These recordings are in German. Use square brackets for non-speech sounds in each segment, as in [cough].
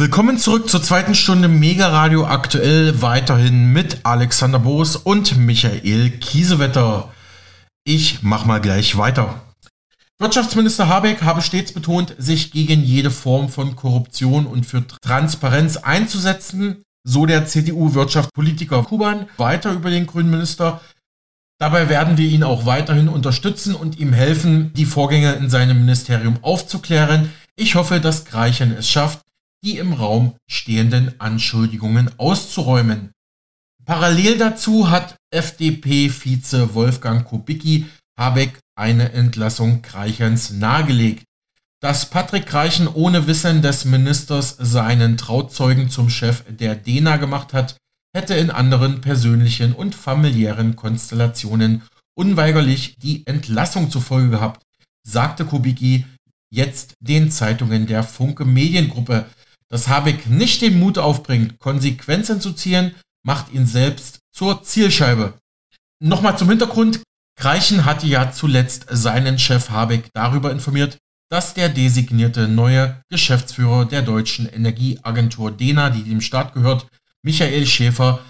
Willkommen zurück zur zweiten Stunde Mega Radio aktuell weiterhin mit Alexander Boos und Michael Kiesewetter. Ich mach mal gleich weiter. Wirtschaftsminister Habeck habe stets betont, sich gegen jede Form von Korruption und für Transparenz einzusetzen, so der CDU-Wirtschaftspolitiker Kuban weiter über den grünen Minister. Dabei werden wir ihn auch weiterhin unterstützen und ihm helfen, die Vorgänge in seinem Ministerium aufzuklären. Ich hoffe, dass Greichen es schafft, die im Raum stehenden Anschuldigungen auszuräumen. Parallel dazu hat FDP-Vize Wolfgang Kubicki Habeck eine Entlassung Kreichens nahegelegt. Dass Patrick Kreichen ohne Wissen des Ministers seinen Trauzeugen zum Chef der DENA gemacht hat, hätte in anderen persönlichen und familiären Konstellationen unweigerlich die Entlassung zur Folge gehabt, sagte Kubicki jetzt den Zeitungen der Funke Mediengruppe. Dass Habeck nicht den Mut aufbringt, Konsequenzen zu ziehen, macht ihn selbst zur Zielscheibe. Nochmal zum Hintergrund. Greichen hatte ja zuletzt seinen Chef Habeck darüber informiert, dass der designierte neue Geschäftsführer der deutschen Energieagentur DENA, die dem Staat gehört, Michael Schäfer,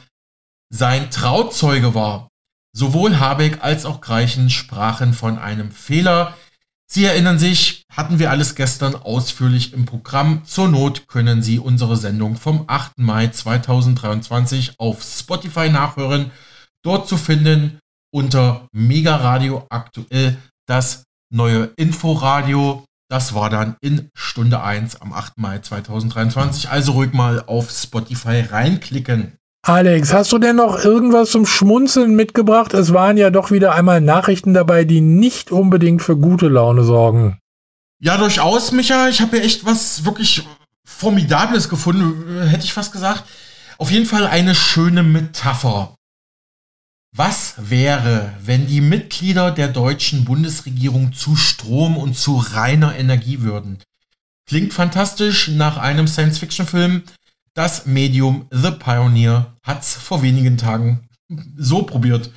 sein Trauzeuge war. Sowohl Habeck als auch Greichen sprachen von einem Fehler, Sie erinnern sich, hatten wir alles gestern ausführlich im Programm. Zur Not können Sie unsere Sendung vom 8. Mai 2023 auf Spotify nachhören. Dort zu finden unter Mega Radio aktuell das neue Inforadio. Das war dann in Stunde 1 am 8. Mai 2023. Also ruhig mal auf Spotify reinklicken. Alex, hast du denn noch irgendwas zum Schmunzeln mitgebracht? Es waren ja doch wieder einmal Nachrichten dabei, die nicht unbedingt für gute Laune sorgen. Ja, durchaus, Micha. Ich habe hier echt was wirklich Formidables gefunden, hätte ich fast gesagt. Auf jeden Fall eine schöne Metapher. Was wäre, wenn die Mitglieder der deutschen Bundesregierung zu Strom und zu reiner Energie würden? Klingt fantastisch nach einem Science-Fiction-Film, das Medium The Pioneer hat's vor wenigen Tagen so probiert.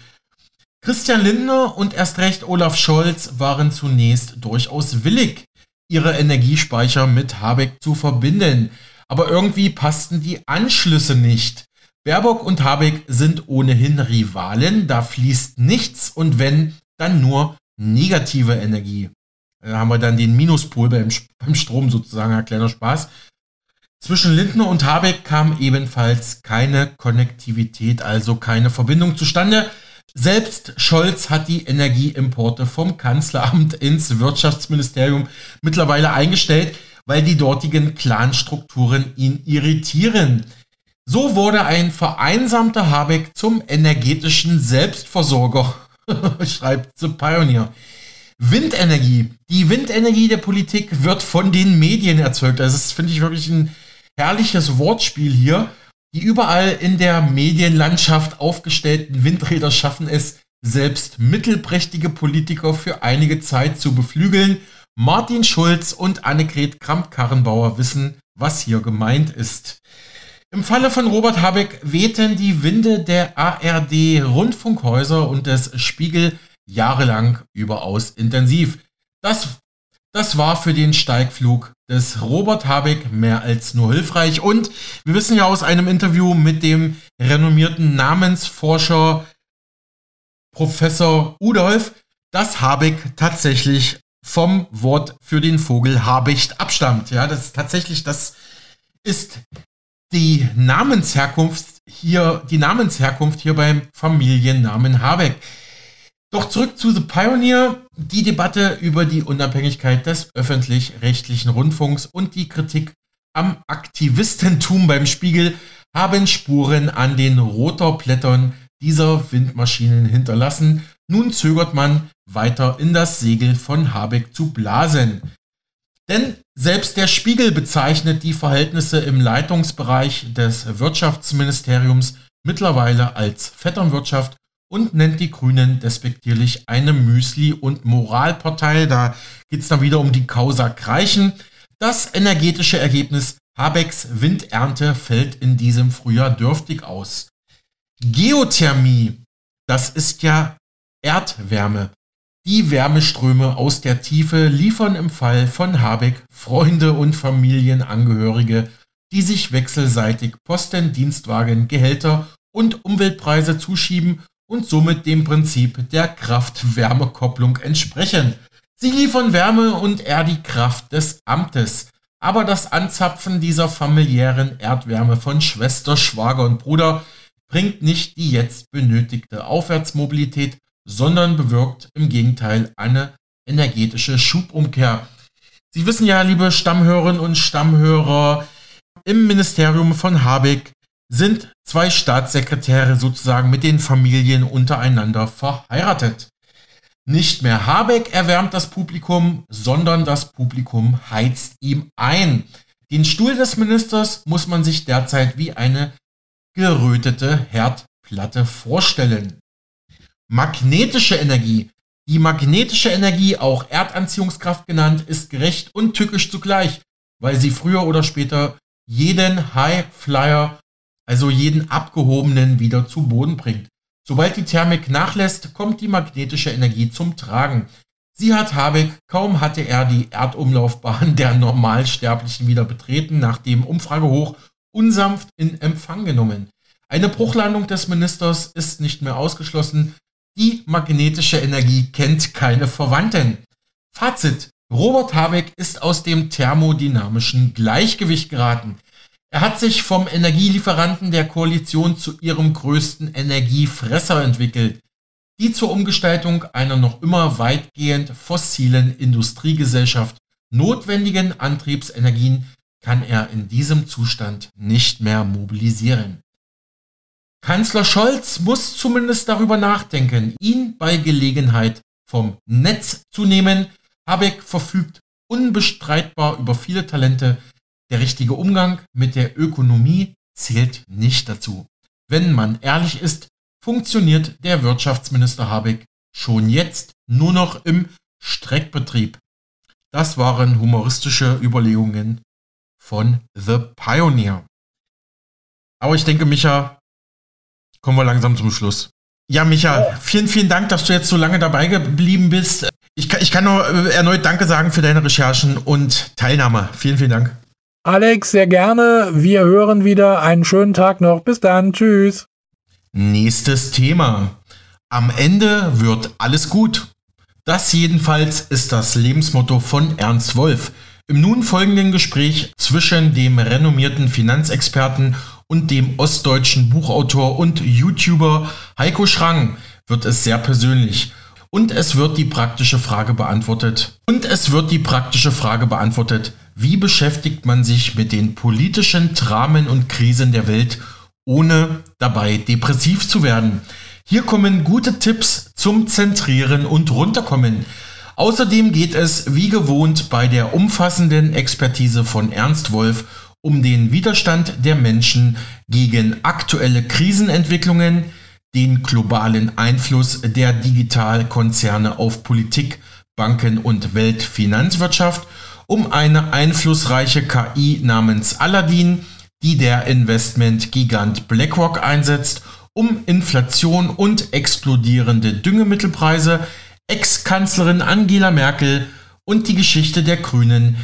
Christian Lindner und erst recht Olaf Scholz waren zunächst durchaus willig, ihre Energiespeicher mit Habeck zu verbinden. Aber irgendwie passten die Anschlüsse nicht. Baerbock und Habeck sind ohnehin Rivalen, da fließt nichts und wenn, dann nur negative Energie. Da haben wir dann den Minuspol beim, beim Strom sozusagen, ein kleiner Spaß. Zwischen Lindner und Habeck kam ebenfalls keine Konnektivität, also keine Verbindung zustande. Selbst Scholz hat die Energieimporte vom Kanzleramt [laughs] ins Wirtschaftsministerium mittlerweile eingestellt, weil die dortigen Clanstrukturen ihn irritieren. So wurde ein vereinsamter Habeck zum energetischen Selbstversorger, [laughs] schreibt The Pioneer. Windenergie. Die Windenergie der Politik wird von den Medien erzeugt. Also das finde ich wirklich ein herrliches Wortspiel hier. Die überall in der Medienlandschaft aufgestellten Windräder schaffen es, selbst mittelprächtige Politiker für einige Zeit zu beflügeln. Martin Schulz und Annegret Kramp-Karrenbauer wissen, was hier gemeint ist. Im Falle von Robert Habeck wehten die Winde der ARD Rundfunkhäuser und des Spiegel jahrelang überaus intensiv. Das das war für den Steigflug des Robert Habeck mehr als nur hilfreich. Und wir wissen ja aus einem Interview mit dem renommierten Namensforscher Professor Udolf, dass Habeck tatsächlich vom Wort für den Vogel Habicht abstammt. Ja, das ist tatsächlich, das ist die Namensherkunft hier, die Namensherkunft hier beim Familiennamen Habeck. Doch zurück zu The Pioneer. Die Debatte über die Unabhängigkeit des öffentlich-rechtlichen Rundfunks und die Kritik am Aktivistentum beim Spiegel haben Spuren an den Rotorblättern dieser Windmaschinen hinterlassen. Nun zögert man weiter in das Segel von Habeck zu blasen. Denn selbst der Spiegel bezeichnet die Verhältnisse im Leitungsbereich des Wirtschaftsministeriums mittlerweile als Vetternwirtschaft und nennt die Grünen despektierlich eine Müsli- und Moralpartei. Da geht es dann wieder um die Causa Kreichen. Das energetische Ergebnis Habecks Windernte fällt in diesem Frühjahr dürftig aus. Geothermie, das ist ja Erdwärme. Die Wärmeströme aus der Tiefe liefern im Fall von Habeck Freunde und Familienangehörige, die sich wechselseitig Posten, Dienstwagen, Gehälter und Umweltpreise zuschieben und somit dem Prinzip der Kraft-Wärme-Kopplung entsprechen. Sie liefern Wärme und er die Kraft des Amtes. Aber das Anzapfen dieser familiären Erdwärme von Schwester, Schwager und Bruder bringt nicht die jetzt benötigte Aufwärtsmobilität, sondern bewirkt im Gegenteil eine energetische Schubumkehr. Sie wissen ja, liebe Stammhörerinnen und Stammhörer, im Ministerium von Habeck sind zwei Staatssekretäre sozusagen mit den Familien untereinander verheiratet. Nicht mehr Habeck erwärmt das Publikum, sondern das Publikum heizt ihm ein. Den Stuhl des Ministers muss man sich derzeit wie eine gerötete Herdplatte vorstellen. Magnetische Energie. Die magnetische Energie, auch Erdanziehungskraft genannt, ist gerecht und tückisch zugleich, weil sie früher oder später jeden High Flyer, also jeden abgehobenen, wieder zu Boden bringt. Sobald die Thermik nachlässt, kommt die magnetische Energie zum Tragen. Sie hat Habeck, kaum hatte er die Erdumlaufbahn der Normalsterblichen wieder betreten, nach dem Umfragehoch unsanft in Empfang genommen. Eine Bruchlandung des Ministers ist nicht mehr ausgeschlossen. Die magnetische Energie kennt keine Verwandten. Fazit. Robert Habeck ist aus dem thermodynamischen Gleichgewicht geraten. Er hat sich vom Energielieferanten der Koalition zu ihrem größten Energiefresser entwickelt. Die zur Umgestaltung einer noch immer weitgehend fossilen Industriegesellschaft notwendigen Antriebsenergien kann er in diesem Zustand nicht mehr mobilisieren. Kanzler Scholz muss zumindest darüber nachdenken, ihn bei Gelegenheit vom Netz zu nehmen. Habeck verfügt unbestreitbar über viele Talente, der richtige Umgang mit der Ökonomie zählt nicht dazu. Wenn man ehrlich ist, funktioniert der Wirtschaftsminister Habeck schon jetzt nur noch im Streckbetrieb. Das waren humoristische Überlegungen von The Pioneer. Aber ich denke, Micha, kommen wir langsam zum Schluss. Ja, Micha, vielen, vielen Dank, dass du jetzt so lange dabei geblieben bist. Ich kann, ich kann nur erneut Danke sagen für deine Recherchen und Teilnahme. Vielen, vielen Dank. Alex, sehr gerne. Wir hören wieder. Einen schönen Tag noch. Bis dann. Tschüss. Nächstes Thema. Am Ende wird alles gut. Das jedenfalls ist das Lebensmotto von Ernst Wolf. Im nun folgenden Gespräch zwischen dem renommierten Finanzexperten und dem ostdeutschen Buchautor und YouTuber Heiko Schrang wird es sehr persönlich. Und es wird die praktische Frage beantwortet. Und es wird die praktische Frage beantwortet, wie beschäftigt man sich mit den politischen Dramen und Krisen der Welt, ohne dabei depressiv zu werden? Hier kommen gute Tipps zum Zentrieren und Runterkommen. Außerdem geht es wie gewohnt bei der umfassenden Expertise von Ernst Wolf um den Widerstand der Menschen gegen aktuelle Krisenentwicklungen, den globalen Einfluss der Digitalkonzerne auf Politik, Banken und Weltfinanzwirtschaft, um eine einflussreiche KI namens Aladdin, die der Investmentgigant BlackRock einsetzt, um Inflation und explodierende Düngemittelpreise, Ex-Kanzlerin Angela Merkel und die Geschichte der Grünen,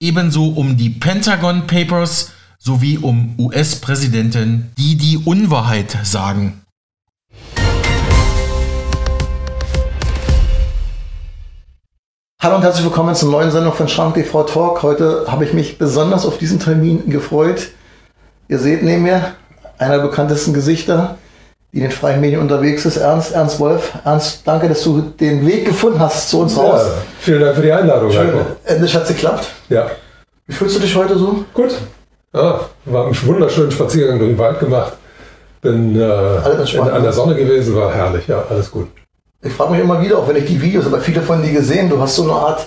ebenso um die Pentagon Papers sowie um US-Präsidenten, die die Unwahrheit sagen. Hallo und herzlich willkommen zur neuen Sendung von Schrank TV Talk. Heute habe ich mich besonders auf diesen Termin gefreut. Ihr seht neben mir einer der bekanntesten Gesichter, die in den freien Medien unterwegs ist, Ernst, Ernst Wolf. Ernst, danke, dass du den Weg gefunden hast zu uns ja, raus. Vielen Dank für die Einladung. Schön, endlich hat es geklappt. Ja. Wie fühlst du dich heute so? Gut. Ja, war einen wunderschönen Spaziergang durch den Wald gemacht. Bin äh, an der Sonne gewesen, war herrlich, ja, alles gut. Ich frage mich immer wieder, auch wenn ich die Videos, aber viele von dir gesehen, du hast so eine Art,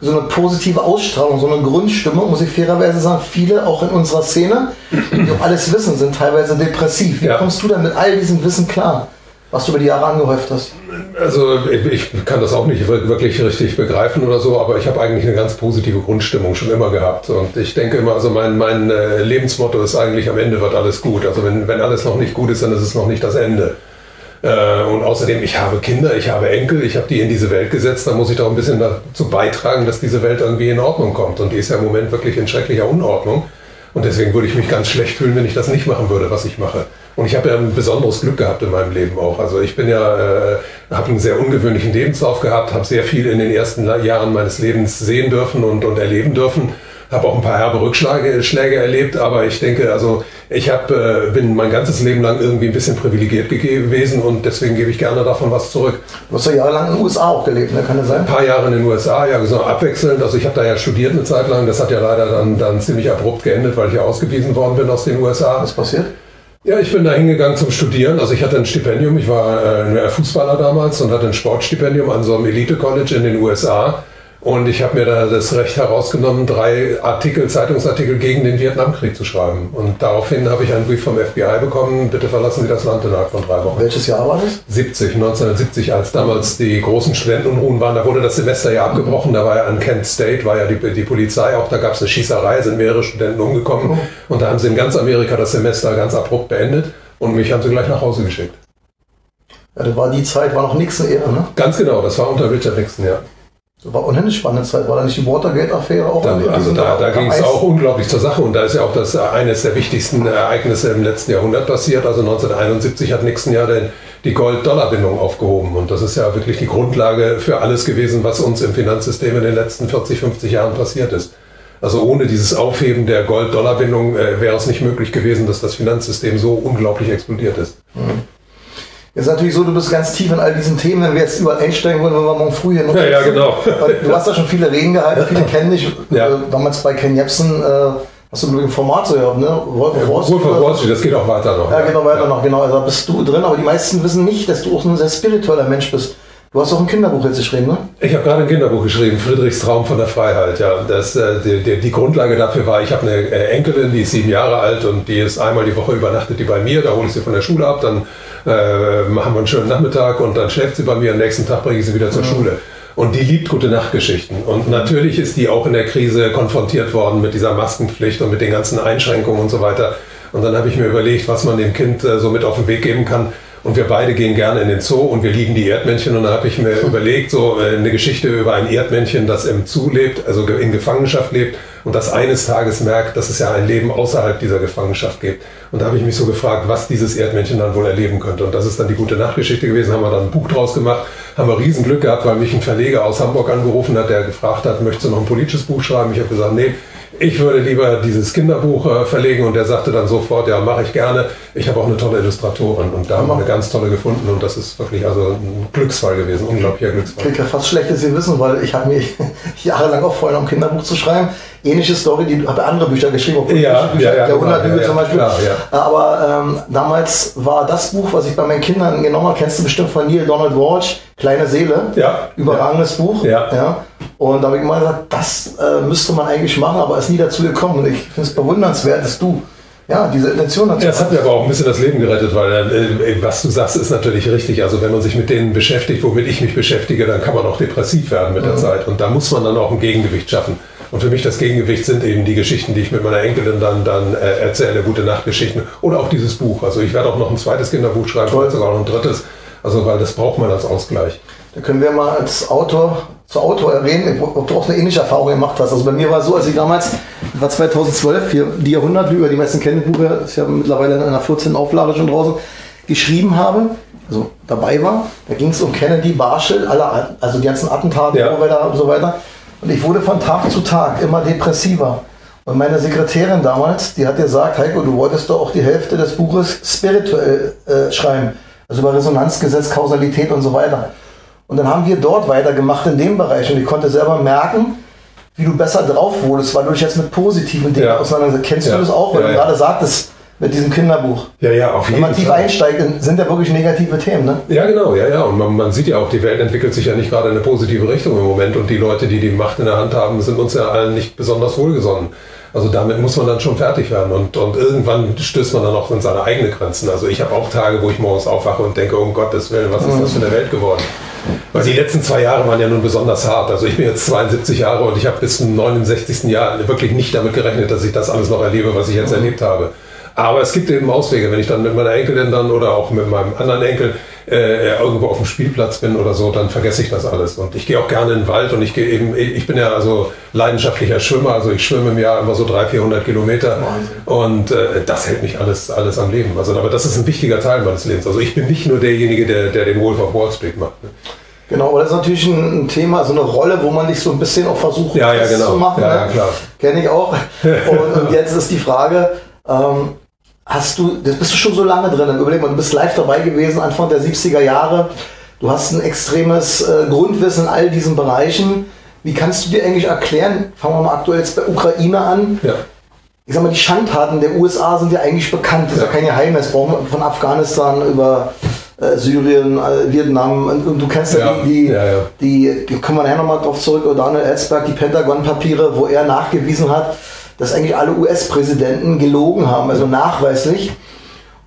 so eine positive Ausstrahlung, so eine Grundstimmung, muss ich fairerweise sagen. Viele, auch in unserer Szene, die auch alles wissen, sind teilweise depressiv. Wie ja. kommst du denn mit all diesem Wissen klar? was du über die Jahre angehäuft hast? Also ich kann das auch nicht wirklich richtig begreifen oder so, aber ich habe eigentlich eine ganz positive Grundstimmung schon immer gehabt. Und ich denke immer, also mein, mein äh, Lebensmotto ist eigentlich, am Ende wird alles gut. Also wenn, wenn alles noch nicht gut ist, dann ist es noch nicht das Ende. Äh, und außerdem, ich habe Kinder, ich habe Enkel, ich habe die in diese Welt gesetzt, da muss ich doch ein bisschen dazu beitragen, dass diese Welt irgendwie in Ordnung kommt. Und die ist ja im Moment wirklich in schrecklicher Unordnung. Und deswegen würde ich mich ganz schlecht fühlen, wenn ich das nicht machen würde, was ich mache. Und ich habe ja ein besonderes Glück gehabt in meinem Leben auch. Also ich bin ja, äh, habe einen sehr ungewöhnlichen Lebenslauf gehabt, habe sehr viel in den ersten Jahren meines Lebens sehen dürfen und, und erleben dürfen habe auch ein paar herbe Rückschläge Schläge erlebt, aber ich denke, also ich hab, äh, bin mein ganzes Leben lang irgendwie ein bisschen privilegiert gewesen und deswegen gebe ich gerne davon was zurück. Du hast ja jahrelang in den USA auch gelebt, ne? kann das sein? Ein paar Jahre in den USA, ja, so abwechselnd. Also ich habe da ja studiert eine Zeit lang, das hat ja leider dann, dann ziemlich abrupt geendet, weil ich ja ausgewiesen worden bin aus den USA. Was passiert? Ja, ich bin da hingegangen zum Studieren. Also ich hatte ein Stipendium, ich war äh, Fußballer damals und hatte ein Sportstipendium an so einem Elite-College in den USA. Und ich habe mir da das Recht herausgenommen, drei Artikel, Zeitungsartikel gegen den Vietnamkrieg zu schreiben. Und daraufhin habe ich einen Brief vom FBI bekommen, bitte verlassen Sie das Land innerhalb von drei Wochen. Welches Jahr war das? 70, 1970, als damals die großen Studentenunruhen waren. Da wurde das Semester ja abgebrochen. Da war ja an Kent State, war ja die, die Polizei auch. Da gab es eine Schießerei, sind mehrere Studenten umgekommen. Mhm. Und da haben sie in ganz Amerika das Semester ganz abrupt beendet. Und mich haben sie gleich nach Hause geschickt. Ja, das war die Zeit, war noch Nixon-Ära, ne? Ganz genau, das war unter Richard Nixon, ja. Das war unheimlich spannende Zeit. War da nicht die Watergate-Affäre auch? Da, also da, da ging es auch unglaublich zur Sache und da ist ja auch das eines der wichtigsten Ereignisse im letzten Jahrhundert passiert. Also 1971 hat Nixon ja den, die Gold-Dollar-Bindung aufgehoben und das ist ja wirklich die Grundlage für alles gewesen, was uns im Finanzsystem in den letzten 40, 50 Jahren passiert ist. Also ohne dieses Aufheben der Gold-Dollar-Bindung äh, wäre es nicht möglich gewesen, dass das Finanzsystem so unglaublich explodiert ist. Mhm. Ist natürlich so, du bist ganz tief in all diesen Themen, wenn wir jetzt überall einsteigen wollen, wenn wir morgen früh hier noch. Ja, ja, genau. Du hast da schon viele Reden gehalten, viele kennen dich. Ja. Äh, damals bei Ken Jebsen äh, hast du ein Format so gehabt, ne? Wolf of Wall Street. Wolf of Wall Street, das geht auch weiter noch. Ja, geht noch weiter ja. noch, genau. Also da bist du drin, aber die meisten wissen nicht, dass du auch ein sehr spiritueller Mensch bist. Du hast auch ein Kinderbuch jetzt geschrieben, ne? Ich habe gerade ein Kinderbuch geschrieben, Friedrichs Traum von der Freiheit. Ja, das, äh, die, die, die, Grundlage dafür war, ich habe eine äh, Enkelin, die ist sieben Jahre alt und die ist einmal die Woche übernachtet die bei mir. Da hole ich sie von der Schule ab, dann äh, machen wir einen schönen Nachmittag und dann schläft sie bei mir. Am nächsten Tag bringe ich sie wieder zur mhm. Schule. Und die liebt gute Nachtgeschichten. Und natürlich ist die auch in der Krise konfrontiert worden mit dieser Maskenpflicht und mit den ganzen Einschränkungen und so weiter. Und dann habe ich mir überlegt, was man dem Kind äh, so mit auf den Weg geben kann. Und wir beide gehen gerne in den Zoo und wir lieben die Erdmännchen. Und dann habe ich mir [laughs] überlegt, so äh, eine Geschichte über ein Erdmännchen, das im Zoo lebt, also in Gefangenschaft lebt und das eines Tages merkt, dass es ja ein Leben außerhalb dieser Gefangenschaft gibt. Und da habe ich mich so gefragt, was dieses Erdmännchen dann wohl erleben könnte. Und das ist dann die gute Nachtgeschichte gewesen, haben wir dann ein Buch draus gemacht, haben wir Riesenglück gehabt, weil mich ein Verleger aus Hamburg angerufen hat, der gefragt hat, möchtest du noch ein politisches Buch schreiben? Ich habe gesagt, nee, ich würde lieber dieses Kinderbuch äh, verlegen und der sagte dann sofort, ja, mache ich gerne. Ich habe auch eine tolle Illustratorin und da haben wir eine ganz tolle gefunden und das ist wirklich also ein Glücksfall gewesen, unglaublicher Glücksfall. Klingt ja fast schlecht, dass Sie wissen, weil ich habe mich [laughs] jahrelang auch vorher um ein Kinderbuch zu schreiben. Ähnliche Story, die habe andere Bücher geschrieben, auch ja, Bücher, ja, ja, der 100 genau, ja, zum Beispiel. Klar, ja. Aber ähm, damals war das Buch, was ich bei meinen Kindern genommen habe, kennst du bestimmt von Neil Donald Walsh, Kleine Seele. Überragendes Buch. Ja. Und da habe ich immer gesagt, das äh, müsste man eigentlich machen, aber ist nie dazu gekommen. Und ich finde es bewundernswert, dass du ja, diese Intention dazu ja, Das hat mir aber auch ein bisschen das Leben gerettet, weil äh, was du sagst, ist natürlich richtig. Also wenn man sich mit denen beschäftigt, womit ich mich beschäftige, dann kann man auch depressiv werden mit der mhm. Zeit. Und da muss man dann auch ein Gegengewicht schaffen. Und für mich das Gegengewicht sind eben die Geschichten, die ich mit meiner Enkelin dann, dann äh, erzähle, gute Nachtgeschichten. Oder auch dieses Buch. Also ich werde auch noch ein zweites Kinderbuch schreiben, vielleicht sogar noch ein drittes. Also weil das braucht man als Ausgleich. Da können wir mal als Autor zu Autor erwähnen, ob du auch eine ähnliche Erfahrung gemacht hast. Also bei mir war es so, als ich damals, war 2012, hier die Jahrhundertlüge, die meisten kennen Buch, ist ja mittlerweile in einer 14 Auflage schon draußen, geschrieben habe, also dabei war. Da ging es um Kennedy, Barschel, alle, also die ganzen Attentate ja. und so weiter. Und ich wurde von Tag zu Tag immer depressiver. Und meine Sekretärin damals, die hat gesagt, Heiko, du wolltest doch auch die Hälfte des Buches spirituell äh, schreiben. Also über Resonanzgesetz, Kausalität und so weiter. Und dann haben wir dort weitergemacht in dem Bereich und ich konnte selber merken, wie du besser drauf wurdest, weil du dich jetzt mit positiven Dingen ja. auseinandersetzt. Kennst ja. du das auch, weil ja, du gerade sagtest, mit diesem Kinderbuch. Ja, ja, auf jeden Fall. Wenn man tief einsteigt, sind ja wirklich negative Themen, ne? Ja, genau, ja, ja. Und man, man, sieht ja auch, die Welt entwickelt sich ja nicht gerade in eine positive Richtung im Moment und die Leute, die die Macht in der Hand haben, sind uns ja allen nicht besonders wohlgesonnen. Also damit muss man dann schon fertig werden und, und irgendwann stößt man dann auch in seine eigenen Grenzen. Also ich habe auch Tage, wo ich morgens aufwache und denke, um Gottes Willen, was ist das für eine Welt geworden? Weil die letzten zwei Jahre waren ja nun besonders hart. Also ich bin jetzt 72 Jahre und ich habe bis zum 69. Jahr wirklich nicht damit gerechnet, dass ich das alles noch erlebe, was ich jetzt erlebt habe. Aber es gibt eben Auswege, wenn ich dann mit meiner Enkelin dann oder auch mit meinem anderen Enkel äh, irgendwo auf dem Spielplatz bin oder so, dann vergesse ich das alles. Und ich gehe auch gerne in den Wald und ich gehe eben, ich bin ja also leidenschaftlicher Schwimmer, also ich schwimme im Jahr immer so 300, 400 Kilometer und äh, das hält mich alles, alles am Leben. Also, aber das ist ein wichtiger Teil meines Lebens. Also ich bin nicht nur derjenige, der, der den Wolf of Wall Street macht. Ne? Genau, aber das ist natürlich ein Thema, so eine Rolle, wo man dich so ein bisschen auch versucht ja, ja, genau. zu machen. Ja, ne? ja, klar. Kenne ich auch. [laughs] Und, und, jetzt ist die Frage, ähm, hast du, das bist du schon so lange drin, überleg mal, du bist live dabei gewesen, Anfang der 70er Jahre. Du hast ein extremes äh, Grundwissen in all diesen Bereichen. Wie kannst du dir eigentlich erklären, fangen wir mal aktuell jetzt bei Ukraine an, ja. ich sag mal, die Schandtaten der USA sind ja eigentlich bekannt, das ja. ist ja kein Geheimnis, brauchen wir von Afghanistan über Syrien, äh, Vietnam, und, du kennst ja, die, ja, ja. die, die, kommen wir nachher nochmal drauf zurück, Daniel Ellsberg, die Pentagon-Papiere, wo er nachgewiesen hat, dass eigentlich alle US-Präsidenten gelogen haben, also nachweislich.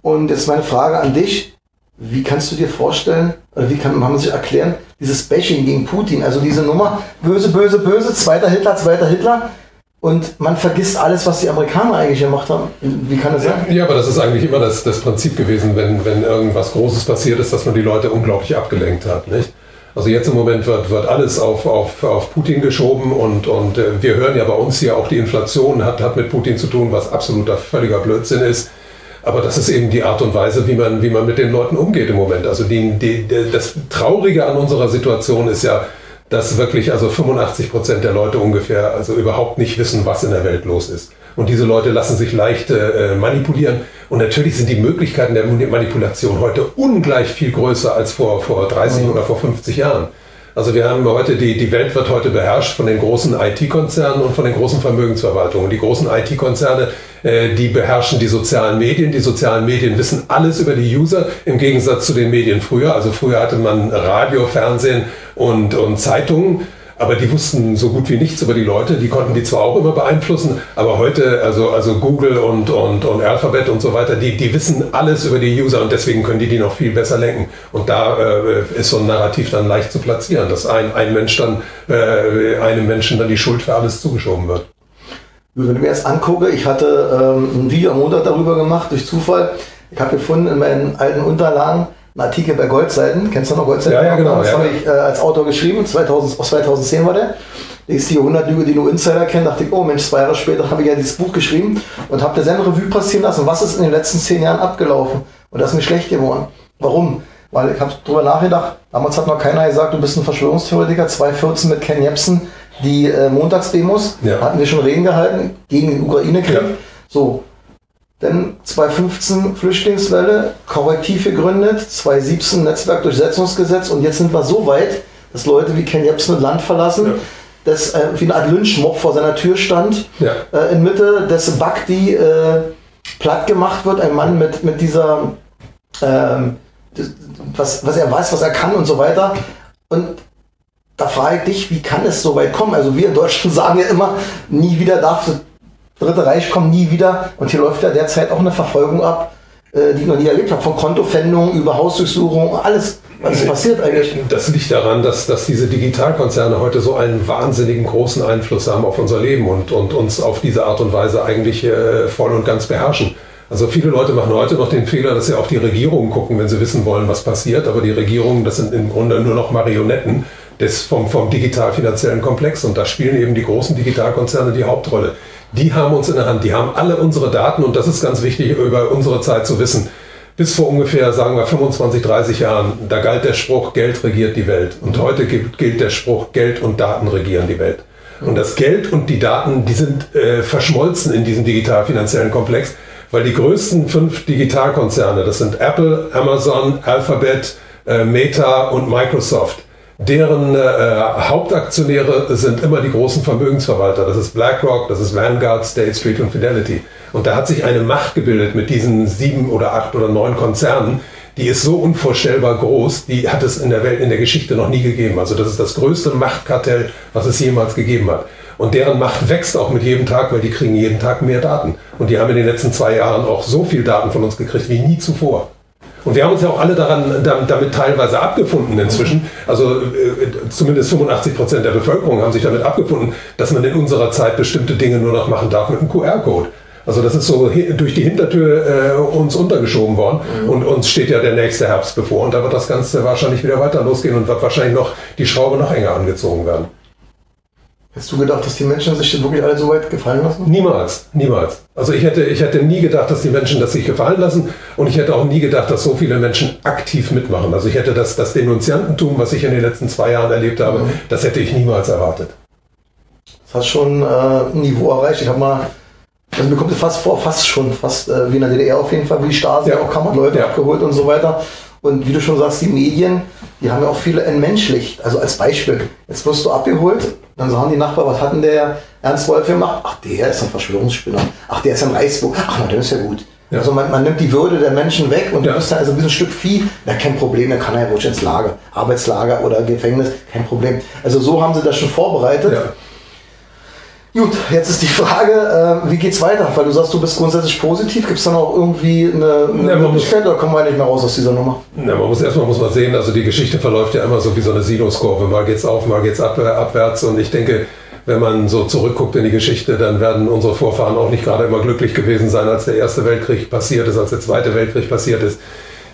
Und jetzt meine Frage an dich, wie kannst du dir vorstellen, oder wie kann man sich erklären, dieses Bashing gegen Putin, also diese Nummer, böse, böse, böse, zweiter Hitler, zweiter Hitler, und man vergisst alles, was die Amerikaner eigentlich gemacht haben. Wie kann das sein? Ja, aber das ist eigentlich immer das, das Prinzip gewesen, wenn, wenn irgendwas Großes passiert ist, dass man die Leute unglaublich abgelenkt hat. Nicht? Also jetzt im Moment wird, wird alles auf, auf, auf Putin geschoben und, und äh, wir hören ja bei uns hier auch die Inflation hat, hat mit Putin zu tun, was absoluter völliger Blödsinn ist. Aber das ist eben die Art und Weise, wie man, wie man mit den Leuten umgeht im Moment. Also die, die, das Traurige an unserer Situation ist ja, dass wirklich also 85 Prozent der Leute ungefähr also überhaupt nicht wissen, was in der Welt los ist. Und diese Leute lassen sich leicht äh, manipulieren. Und natürlich sind die Möglichkeiten der Manipulation heute ungleich viel größer als vor, vor 30 mhm. oder vor 50 Jahren. Also wir haben heute, die, die Welt wird heute beherrscht von den großen IT-Konzernen und von den großen Vermögensverwaltungen. Die großen IT-Konzerne, äh, die beherrschen die sozialen Medien. Die sozialen Medien wissen alles über die User im Gegensatz zu den Medien früher. Also früher hatte man Radio, Fernsehen und, und Zeitungen aber die wussten so gut wie nichts über die Leute. Die konnten die zwar auch immer beeinflussen, aber heute, also, also Google und, und, und Alphabet und so weiter, die, die wissen alles über die User und deswegen können die die noch viel besser lenken. Und da äh, ist so ein Narrativ dann leicht zu platzieren, dass ein, ein Mensch dann, äh, einem Menschen dann die Schuld für alles zugeschoben wird. Wenn ich mir das angucke, ich hatte ähm, ein Video am Montag darüber gemacht, durch Zufall. Ich habe gefunden in meinen alten Unterlagen, einen Artikel bei Goldseiten. Kennst du noch Goldseiten? Ja, ja, genau. Das ja. habe ich äh, als Autor geschrieben, 2000, aus 2010 war der. Die ist die 100 Lüge, die nur Insider kennen. dachte ich, oh Mensch, zwei Jahre später habe ich ja dieses Buch geschrieben und habe der Sendung Revue passieren lassen. Was ist in den letzten zehn Jahren abgelaufen? Und das ist mir schlecht geworden. Warum? Weil ich habe drüber nachgedacht, damals hat noch keiner gesagt, du bist ein Verschwörungstheoretiker. 2014 mit Ken Jebsen, die äh, Montagsdemos, ja. hatten wir schon Reden gehalten gegen den Ukraine-Krieg. Ja. So, dann 2015 Flüchtlingswelle, korrektiv gegründet, 2017 Netzwerkdurchsetzungsgesetz und jetzt sind wir so weit, dass Leute wie Ken Jebsen das Land verlassen, ja. dass äh, wie eine Art Lynchmob vor seiner Tür stand, ja. äh, in Mitte des Bakti äh, platt gemacht wird, ein Mann mit, mit dieser, ähm, was, was er weiß, was er kann und so weiter. Und da frage ich dich, wie kann es so weit kommen? Also wir in Deutschland [laughs] sagen ja immer, nie wieder darf Dritte Reich kommt nie wieder. Und hier läuft ja derzeit auch eine Verfolgung ab, äh, die ich noch nie erlebt habe. Von Kontofendungen über Hausdurchsuchungen, alles. Was passiert eigentlich? Das liegt daran, dass, dass diese Digitalkonzerne heute so einen wahnsinnigen großen Einfluss haben auf unser Leben und, und uns auf diese Art und Weise eigentlich äh, voll und ganz beherrschen. Also viele Leute machen heute noch den Fehler, dass sie auf die Regierungen gucken, wenn sie wissen wollen, was passiert. Aber die Regierungen, das sind im Grunde nur noch Marionetten des, vom, vom digital-finanziellen Komplex. Und da spielen eben die großen Digitalkonzerne die Hauptrolle die haben uns in der Hand, die haben alle unsere Daten und das ist ganz wichtig, über unsere Zeit zu wissen. Bis vor ungefähr, sagen wir, 25, 30 Jahren, da galt der Spruch, Geld regiert die Welt. Und heute gilt der Spruch, Geld und Daten regieren die Welt. Und das Geld und die Daten, die sind äh, verschmolzen in diesem digital-finanziellen Komplex, weil die größten fünf Digitalkonzerne, das sind Apple, Amazon, Alphabet, äh, Meta und Microsoft, Deren äh, Hauptaktionäre sind immer die großen Vermögensverwalter. Das ist BlackRock, das ist Vanguard, State Street und Fidelity. Und da hat sich eine Macht gebildet mit diesen sieben oder acht oder neun Konzernen. Die ist so unvorstellbar groß, die hat es in der Welt, in der Geschichte noch nie gegeben. Also das ist das größte Machtkartell, was es jemals gegeben hat. Und deren Macht wächst auch mit jedem Tag, weil die kriegen jeden Tag mehr Daten. Und die haben in den letzten zwei Jahren auch so viel Daten von uns gekriegt wie nie zuvor. Und wir haben uns ja auch alle daran, damit teilweise abgefunden inzwischen. Also äh, zumindest 85 Prozent der Bevölkerung haben sich damit abgefunden, dass man in unserer Zeit bestimmte Dinge nur noch machen darf mit einem QR-Code. Also das ist so durch die Hintertür äh, uns untergeschoben worden mhm. und uns steht ja der nächste Herbst bevor und da wird das Ganze wahrscheinlich wieder weiter losgehen und wird wahrscheinlich noch die Schraube noch enger angezogen werden. Hättest du gedacht, dass die Menschen sich wirklich alle so weit gefallen lassen? Niemals, niemals. Also ich hätte, ich hätte nie gedacht, dass die Menschen das sich gefallen lassen und ich hätte auch nie gedacht, dass so viele Menschen aktiv mitmachen. Also ich hätte das, das Denunziantentum, was ich in den letzten zwei Jahren erlebt habe, mhm. das hätte ich niemals erwartet. Das hat schon äh, ein Niveau erreicht. Ich habe mal, also mir kommt es fast vor, fast schon, fast äh, wie in der DDR auf jeden Fall, wie die Stasi, ja. auch Kammerleute ja. abgeholt und so weiter. Und wie du schon sagst, die Medien, die haben ja auch viele entmenschlicht. Also als Beispiel, jetzt wirst du abgeholt, dann sagen die Nachbarn, was hat denn der Ernst Wolf gemacht? Ach, der ist ein Verschwörungsspinner. Ach, der ist ein Reichsburg. Ach, na, der ist ja gut. Ja. Also man, man, nimmt die Würde der Menschen weg und ja. du bist dann also ein Stück Vieh, na kein Problem, dann kann er ja ruhig ins Lager, Arbeitslager oder Gefängnis, kein Problem. Also so haben sie das schon vorbereitet. Ja. Gut, jetzt ist die Frage, äh, wie geht's weiter? Weil du sagst, du bist grundsätzlich positiv. Gibt es dann auch irgendwie eine, eine ja, Möglichkeit oder kommen wir nicht mehr raus aus dieser Nummer? Ja, man muss erstmal muss man sehen, also die Geschichte verläuft ja immer so wie so eine Sinuskurve. Mal geht's auf, mal geht's ab, äh, abwärts. Und ich denke, wenn man so zurückguckt in die Geschichte, dann werden unsere Vorfahren auch nicht gerade immer glücklich gewesen sein, als der Erste Weltkrieg passiert ist, als der Zweite Weltkrieg passiert ist.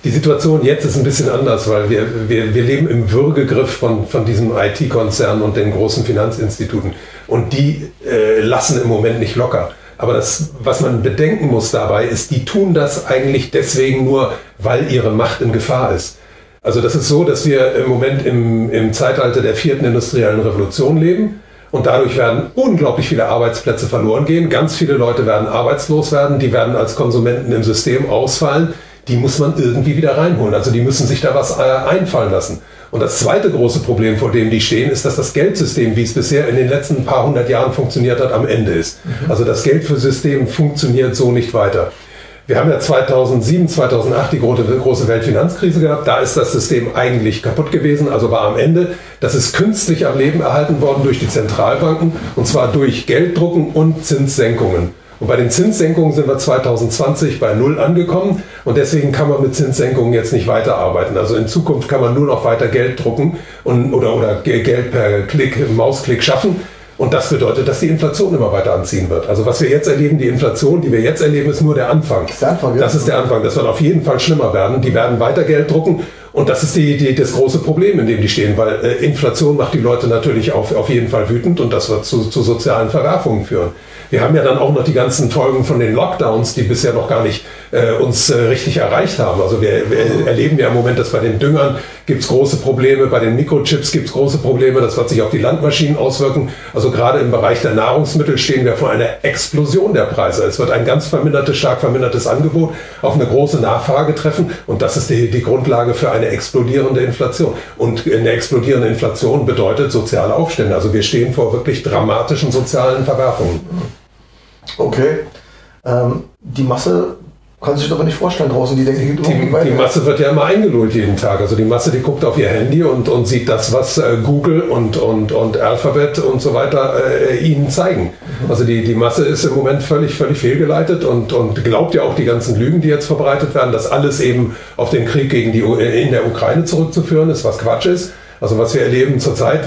Die Situation jetzt ist ein bisschen anders, weil wir, wir, wir leben im Würgegriff von, von diesem IT-Konzern und den großen Finanzinstituten. Und die äh, lassen im Moment nicht locker. Aber das, was man bedenken muss dabei, ist, die tun das eigentlich deswegen nur, weil ihre Macht in Gefahr ist. Also das ist so, dass wir im Moment im, im Zeitalter der vierten industriellen Revolution leben. Und dadurch werden unglaublich viele Arbeitsplätze verloren gehen. Ganz viele Leute werden arbeitslos werden. Die werden als Konsumenten im System ausfallen. Die muss man irgendwie wieder reinholen. Also die müssen sich da was äh, einfallen lassen. Und das zweite große Problem, vor dem die stehen, ist, dass das Geldsystem, wie es bisher in den letzten paar hundert Jahren funktioniert hat, am Ende ist. Mhm. Also das Geldsystem funktioniert so nicht weiter. Wir haben ja 2007, 2008 die große Weltfinanzkrise gehabt. Da ist das System eigentlich kaputt gewesen, also war am Ende. Das ist künstlich am Leben erhalten worden durch die Zentralbanken und zwar durch Gelddrucken und Zinssenkungen. Und bei den Zinssenkungen sind wir 2020 bei Null angekommen und deswegen kann man mit Zinssenkungen jetzt nicht weiterarbeiten. Also in Zukunft kann man nur noch weiter Geld drucken und, oder, oder Geld per Klick, Mausklick schaffen. Und das bedeutet, dass die Inflation immer weiter anziehen wird. Also was wir jetzt erleben, die Inflation, die wir jetzt erleben, ist nur der Anfang. Das ist der Anfang, ja. das ist der Anfang. Das wird auf jeden Fall schlimmer werden. Die werden weiter Geld drucken. Und das ist die, die, das große Problem, in dem die stehen, weil äh, Inflation macht die Leute natürlich auf, auf jeden Fall wütend und das wird zu, zu sozialen Verwerfungen führen. Wir haben ja dann auch noch die ganzen Folgen von den Lockdowns, die bisher noch gar nicht äh, uns äh, richtig erreicht haben. Also wir, wir, erleben ja im Moment, dass bei den Düngern gibt es große Probleme, bei den Mikrochips gibt es große Probleme, das wird sich auf die Landmaschinen auswirken. Also gerade im Bereich der Nahrungsmittel stehen wir vor einer Explosion der Preise. Es wird ein ganz vermindertes, stark vermindertes Angebot auf eine große Nachfrage treffen und das ist die, die Grundlage für eine explodierende Inflation. Und eine explodierende Inflation bedeutet soziale Aufstände. Also wir stehen vor wirklich dramatischen sozialen Verwerfungen. Okay. Ähm, die Masse kann sich aber nicht vorstellen draußen, die denken, die, die, die Masse wird ja immer eingelullt jeden Tag. Also die Masse, die guckt auf ihr Handy und, und sieht das, was äh, Google und, und, und Alphabet und so weiter äh, ihnen zeigen. Mhm. Also die, die Masse ist im Moment völlig, völlig fehlgeleitet und, und glaubt ja auch die ganzen Lügen, die jetzt verbreitet werden, dass alles eben auf den Krieg gegen die, in der Ukraine zurückzuführen ist, was Quatsch ist. Also was wir erleben zurzeit,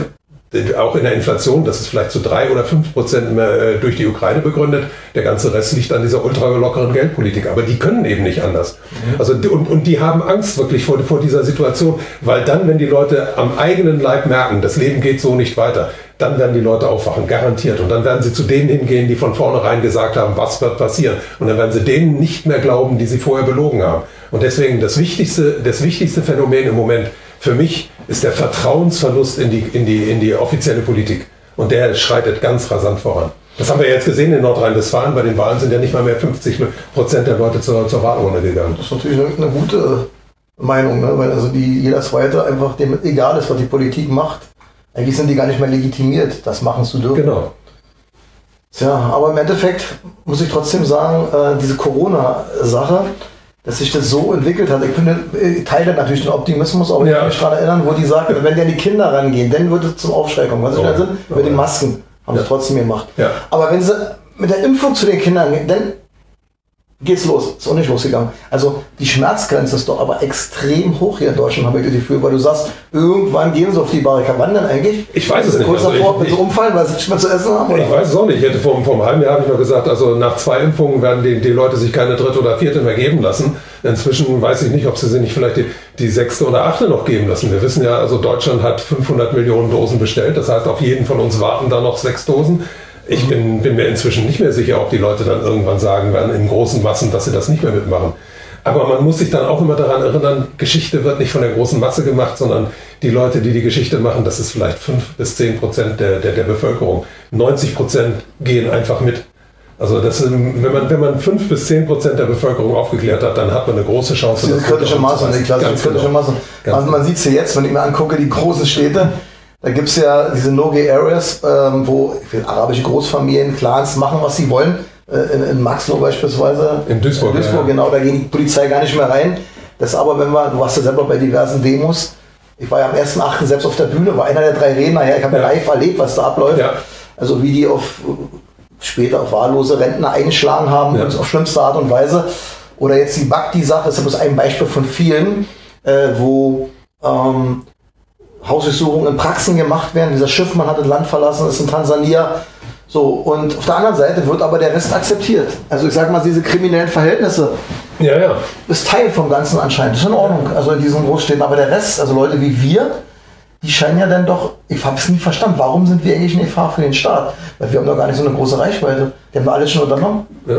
auch in der Inflation, das ist vielleicht zu drei oder fünf Prozent mehr äh, durch die Ukraine begründet. Der ganze Rest liegt an dieser ultra lockeren Geldpolitik. Aber die können eben nicht anders. Mhm. Also, und, und die haben Angst wirklich vor, vor dieser Situation, weil dann, wenn die Leute am eigenen Leib merken, das Leben geht so nicht weiter, dann werden die Leute aufwachen, garantiert. Und dann werden sie zu denen hingehen, die von vornherein gesagt haben, was wird passieren. Und dann werden sie denen nicht mehr glauben, die sie vorher belogen haben. Und deswegen das wichtigste, das wichtigste Phänomen im Moment für mich ist der Vertrauensverlust in die, in die, in die offizielle Politik. Und der schreitet ganz rasant voran. Das haben wir jetzt gesehen in Nordrhein-Westfalen. Bei den Wahlen sind ja nicht mal mehr 50 Prozent der Leute zur, zur Wahlurne gegangen. Das ist natürlich eine, gute Meinung, ne? weil also die, jeder Zweite einfach dem egal ist, was die Politik macht. Eigentlich sind die gar nicht mehr legitimiert, das machen zu dürfen. Genau. Tja, aber im Endeffekt muss ich trotzdem sagen, äh, diese Corona-Sache, dass sich das so entwickelt hat. Ich finde, ich teile natürlich den Optimismus, aber ja. ich kann mich daran erinnern, wo die sagt, wenn an die Kinder rangehen, dann wird es zum Aufschrei kommen. Was oh, ist Sinn? Über die Masken haben ja. sie trotzdem gemacht. Ja. Aber wenn sie mit der Impfung zu den Kindern gehen, dann geht's los. Ist auch nicht losgegangen. Also die Schmerzgrenze ist doch aber extrem hoch hier in Deutschland, habe ich das Gefühl, weil du sagst, irgendwann gehen sie auf die Barrikade. Wann denn eigentlich? Ich weiß es nicht. Kurz Also davor, ich- mit so ich- umfallen, weil sie nicht mehr zu essen haben? Oder? Ich weiß es auch nicht. Ich hätte vor, vor einem halben Jahr habe ich noch gesagt, also nach zwei Impfungen werden die, die Leute sich keine dritte oder vierte mehr geben lassen. Inzwischen weiß ich nicht, ob sie sich nicht vielleicht die, die sechste oder achte noch geben lassen. Wir wissen ja, also Deutschland hat 500 Millionen Dosen bestellt. Das heißt, auf jeden von uns warten da noch sechs Dosen. Ich bin, bin mir inzwischen nicht mehr sicher, ob die Leute dann irgendwann sagen werden, in großen Massen, dass sie das nicht mehr mitmachen. Aber man muss sich dann auch immer daran erinnern, Geschichte wird nicht von der großen Masse gemacht, sondern die Leute, die die Geschichte machen, das ist vielleicht fünf bis zehn Prozent der, der, der Bevölkerung. 90 Prozent gehen einfach mit. Also das, wenn man, wenn man fünf bis zehn Prozent der Bevölkerung aufgeklärt hat, dann hat man eine große Chance. Diese das kritische gut Masse, die klassische kritische genau. Masse. Also man sieht es ja jetzt, wenn ich mir angucke, die großen Städte, da gibt es ja diese No-Gay-Areas, ähm, wo arabische Großfamilien, Clans machen, was sie wollen. Äh, in, in Maxlow beispielsweise. In Duisburg, In Duisburg, ja, genau, da geht die Polizei gar nicht mehr rein. Das aber, wenn wir, du warst ja selber bei diversen Demos, ich war ja am 1.8. selbst auf der Bühne, war einer der drei Redner, ja, ich habe ja. Live erlebt, was da abläuft. Ja. Also wie die auf später auf wahllose Rentner eingeschlagen haben, Ja. und auf schlimmste Art und Weise. Oder jetzt die Bakti-Sache, ist ja bloß ein Beispiel von vielen, äh, wo ähm, Hausdurchsuchungen in Praxen gemacht werden. Dieser Schiffmann hat das Land verlassen, ist in Tansania. So, und auf der anderen Seite wird aber der Rest akzeptiert. Also ich sage mal, diese kriminellen Verhältnisse Ja, ja. ist Teil vom Ganzen anscheinend. Das ist in Ordnung, also in diesen Großstädten. Aber der Rest, also Leute wie wir, die scheinen ja dann doch, ich habe es nie verstanden, warum sind wir eigentlich eine Gefahr für den Staat? Weil wir haben doch gar nicht so eine große Reichweite. Die haben wir alles schon unternommen. ja.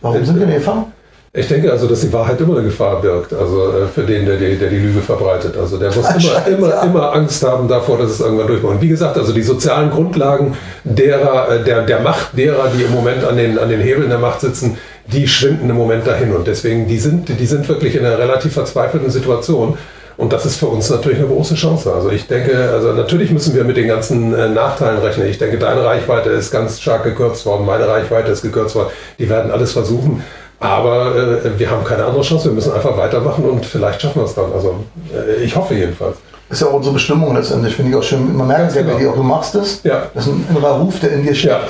Warum sind wir eine Gefahr? Ich denke also, dass die Wahrheit immer eine Gefahr birgt, also äh, für den, der die, der die Lüge verbreitet. Also der muss [laughs] immer, immer, immer Angst haben davor, dass es irgendwann durchkommt. Und wie gesagt, also die sozialen Grundlagen derer, äh, der, der Macht derer, die im Moment an den, an den Hebeln der Macht sitzen, die schwinden im Moment dahin. Und deswegen, die sind, die sind wirklich in einer relativ verzweifelten Situation. Und das ist für uns natürlich eine große Chance. Also ich denke, also natürlich müssen wir mit den ganzen äh, Nachteilen rechnen. Ich denke, deine Reichweite ist ganz stark gekürzt worden, meine Reichweite ist gekürzt worden. Die werden alles versuchen. Aber äh, wir haben keine andere Chance. Wir müssen einfach weitermachen und vielleicht schaffen wir es dann. Also äh, ich hoffe jedenfalls. Ist ja auch unsere Bestimmung letztendlich, finde ich auch schön. Man merkt es ja bei genau. dir auch, du machst es. Ja. Das ist ein innerer Ruf, der in dir steckt. Ja.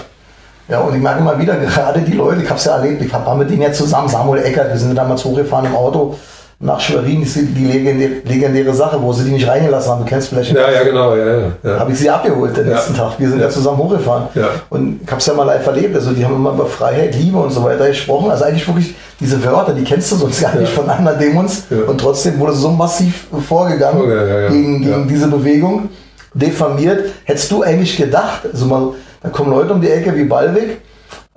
Ja, und ich merke immer wieder, [laughs] gerade die Leute, ich habe es ja erlebt, ich war mit denen ja zusammen, Samuel Eckert, wir sind damals hochgefahren im Auto nach Schwerin, ist die legendäre, legendäre Sache, wo sie die nicht reingelassen haben. Du kennst vielleicht Ja, ja, genau. Ja, ja, ja. habe ich sie abgeholt den nächsten Tag. Wir sind ja, zusammen hochgefahren. Ja. Und ich habe es ja mal live erlebt. Also die haben immer über Freiheit, Liebe und so weiter gesprochen. Also eigentlich wirklich diese Wörter, die kennst du sonst gar nicht von anderen Demos. Und trotzdem wurde so massiv vorgegangen ja. gegen, gegen diese Bewegung. Diffamiert. Hättest du eigentlich gedacht, also mal, da kommen Leute um die Ecke wie Ballweg,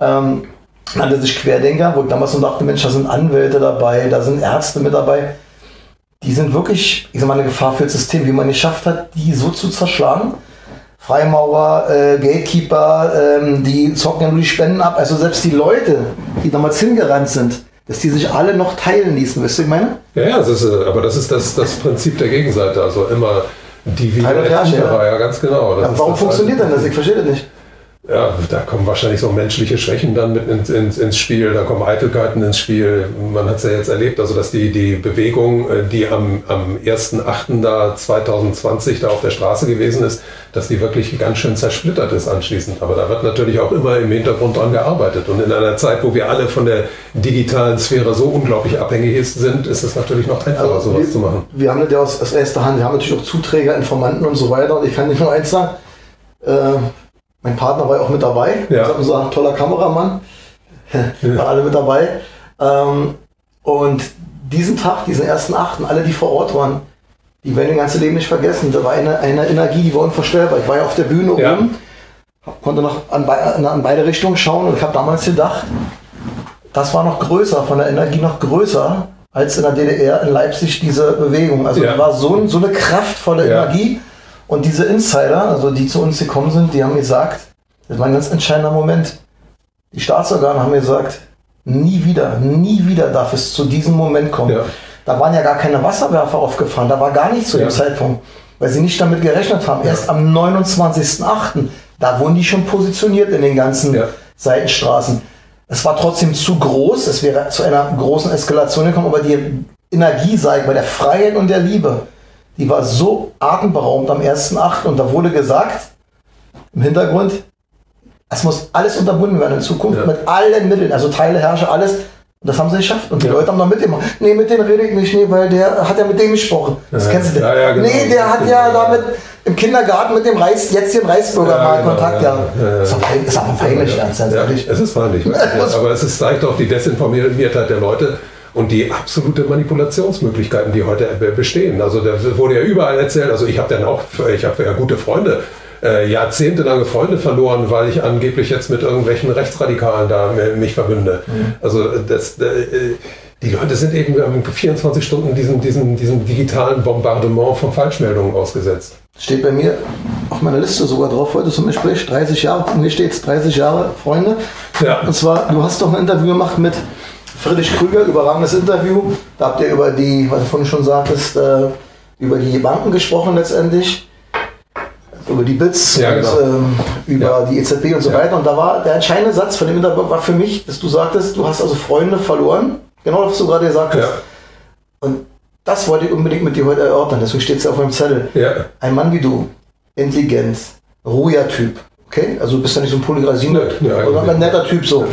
ähm, nannte sich Querdenker, wo ich damals so dachte, Mensch, da sind Anwälte dabei, da sind Ärzte mit dabei. Die sind wirklich, ich sag mal, eine Gefahr für das System, wie man es geschafft hat, die so zu zerschlagen. Freimaurer, äh, Gatekeeper, ähm, die zocken ja nur die Spenden ab. Also selbst die Leute, die damals hingerannt sind, dass die sich alle noch teilen ließen, wisst ihr, ich meine? Ja, ja, das ist, äh, aber das ist das, das Prinzip der Gegenseite. Also immer die Teil und ja. ja, ganz genau. Ja, warum funktioniert denn das? Ich verstehe das nicht. Ja, da kommen wahrscheinlich so menschliche Schwächen dann mit ins, ins, ins Spiel, da kommen Eitelkeiten ins Spiel. Man hat es ja jetzt erlebt, also dass die, die Bewegung, äh, die am, am 1.8. da 2020 da auf der Straße gewesen ist, dass die wirklich ganz schön zersplittert ist anschließend. Aber da wird natürlich auch immer im Hintergrund dran gearbeitet. Und in einer Zeit, wo wir alle von der digitalen Sphäre so unglaublich abhängig ist- sind, ist es natürlich noch einfacher, Also sowas wir, zu machen. Wir haben das ja aus, aus erster Hand. Wir haben natürlich auch Zuträger, Informanten und so weiter. Und ich kann nicht nur eins sagen. Äh, mein Partner war ja auch mit dabei. Ja. Das ist unser toller Kameramann. [laughs] Waren alle mit dabei. Ähm, und diesen Tag, diesen ersten Achten, alle, die vor Ort waren, die werden ihr ganzes Leben nicht vergessen. Da war eine, eine Energie, die war unvorstellbar. Ich war ja auf der Bühne oben, konnte noch an, an, beide Richtungen schauen und ich habe damals gedacht, das war noch größer, von der Energie noch größer als in der DDR in Leipzig diese Bewegung. Also Ja. die war so, ein- so eine kraftvolle Ja. Energie. Und diese Insider, also die zu uns gekommen sind, die haben gesagt, das war ein ganz entscheidender Moment. Die Staatsorgane haben gesagt, nie wieder, nie wieder darf es zu diesem Moment kommen. Ja. Da waren ja gar keine Wasserwerfer aufgefahren, da war gar nichts zu dem Ja. Zeitpunkt, weil sie nicht damit gerechnet haben. Erst am 29.08., da wurden die schon positioniert in den ganzen Ja. Seitenstraßen. Es war trotzdem zu groß, es wäre zu einer großen Eskalation gekommen, aber die Energie, ich mal, der Freiheit und der Liebe, die war so atemberaubend am 1.8. und da wurde gesagt, im Hintergrund, es muss alles unterbunden werden in Zukunft Ja. mit allen Mitteln, also Teile, Herrscher, alles. Und das haben sie geschafft. Und die Ja. Leute haben dann mitgemacht. Nee, mit denen rede ich nicht, nee, weil der hat ja mit dem gesprochen. Das Ja, kennst du ja, genau. Nee, der hat ja damit im Kindergarten mit dem Reis, jetzt den Reisbürger Ja, mal genau, Kontakt ja, gehabt. ja. Ist aber peinlich, ganz ehrlich. es ist peinlich, [laughs] aber es zeigt auch die Desinformiertheit der Leute und die absolute Manipulationsmöglichkeiten, die heute be- bestehen. Also da wurde ja überall erzählt, also ich habe dann auch, ich habe ja gute Freunde, äh, jahrzehntelange Freunde verloren, weil ich angeblich jetzt mit irgendwelchen Rechtsradikalen da mich verbünde. Also das, äh, die Leute sind eben ähm, 24 Stunden diesem, diesem, diesem digitalen Bombardement von Falschmeldungen ausgesetzt. Steht bei mir auf meiner Liste sogar drauf heute zum Gespräch. 30 Jahre, hier steht 30 Jahre Freunde. Ja. Und zwar, du hast doch ein Interview gemacht mit Friedrich Krüger, überragendes Interview. Da habt ihr über die, was du vorhin schon sagtest, äh, über die Banken gesprochen letztendlich. Über die BITS Ja, und genau. ähm, über Ja. die EZB und so Ja. weiter. Und da war der entscheidende Satz von dem Interview war für mich, dass du sagtest, du hast also Freunde verloren. Genau, was du gerade gesagt hast. Und das wollte ich unbedingt mit dir heute erörtern. Deswegen steht es ja auf meinem Zettel ein Mann wie du, intelligent, ruhiger Typ, okay? Also du bist ja nicht so ein Polygrasin, Nee, nee, sondern ein nicht. netter Typ so.